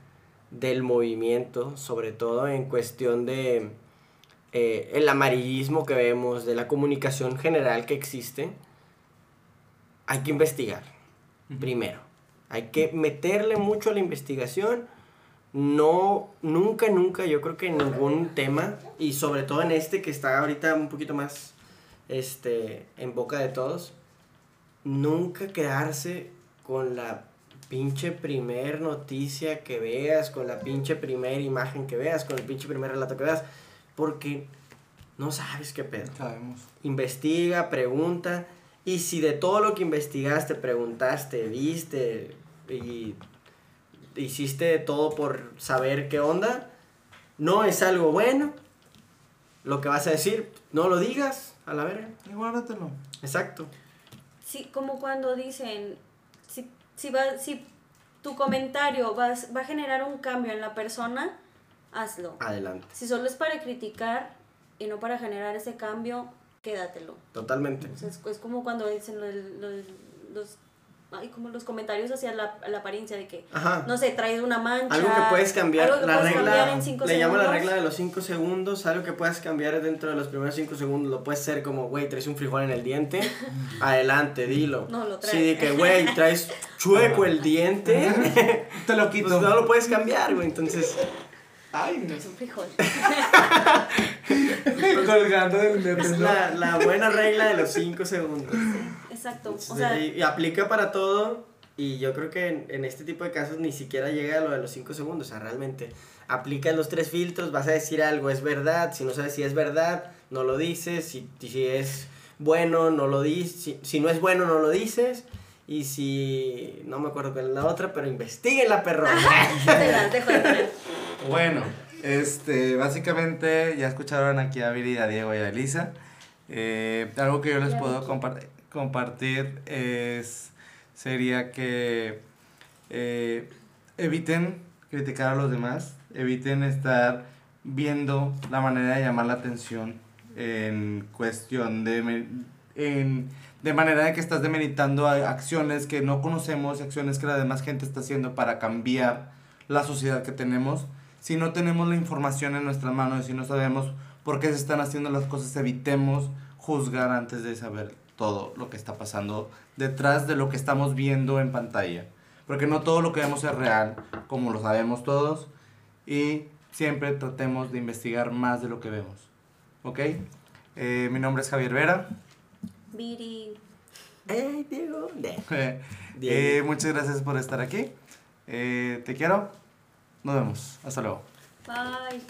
del movimiento, sobre todo en cuestión de eh, el amarillismo que vemos, de la comunicación general que existe, hay que investigar primero. Hay que meterle mucho a la investigación. No, nunca, nunca, yo creo que en ningún tema, y sobre todo en este que está ahorita un poquito más este, en boca de todos, nunca quedarse con la pinche primer noticia que veas, con la pinche primer imagen que veas, con el pinche primer relato que veas, porque no sabes qué pedo Sabemos. investiga, pregunta Y si de todo lo que investigaste, preguntaste, viste y hiciste todo por saber qué onda, no es algo bueno, lo que vas a decir, no lo digas a la verga. Y guárdatelo. Exacto. Sí, como cuando dicen, si, si, va, si tu comentario va, a- va a generar un cambio en la persona, hazlo. Adelante. Si solo es para criticar y no para generar ese cambio, quédatelo. Totalmente. O sea, es, es como cuando dicen lo lo los, ay, como los comentarios hacia la, la apariencia de que, Ajá. no sé, traes una mancha. Algo que puedes cambiar, que la puedes regla, cambiar en cinco le llamo la segundos. regla de los 5 segundos, algo que puedas cambiar dentro de los primeros 5 segundos, lo puedes ser como, güey, traes un frijol en el diente, adelante, dilo. No, lo traes. Sí, de que, güey, traes chueco el diente, Te lo pues quito. no lo puedes cambiar, güey, entonces, Ay, no. Es un frijol. Colgando del la, la buena regla de los 5 segundos. Exacto. O sea, y, y aplica para todo. Y yo creo que en, en este tipo de casos ni siquiera llega a lo de los 5 segundos. O sea, realmente aplicas los tres filtros, vas a decir algo, es verdad. Si no sabes si es verdad, no lo dices. Si, si es bueno, no lo dices. Si, si no es bueno, no lo dices. Y si. No me acuerdo cuál es la otra, pero investiguen la perro. te las dejo de poner. Bueno, este, básicamente ya escucharon aquí a Viri, a Diego y a Elisa. Eh, algo que yo les puedo Vicky. Compar- compartir es, sería que eh, eviten criticar a los demás, eviten estar viendo la manera de llamar la atención en cuestión de, en, de manera de que estás demeritando acciones que no conocemos, acciones que la demás gente está haciendo para cambiar la sociedad que tenemos. Si no tenemos la información en nuestras manos, si no sabemos por qué se están haciendo las cosas, evitemos juzgar antes de saber todo lo que está pasando detrás de lo que estamos viendo en pantalla. Porque no todo lo que vemos es real, como lo sabemos todos, y siempre tratemos de investigar más de lo que vemos. ¿Ok? Eh, mi nombre es Javier Vera. Viri. ¡Ey, Diego! De- Eh, Diego. muchas gracias por estar aquí. Eh, te quiero. Nos vemos. Hasta luego. Bye.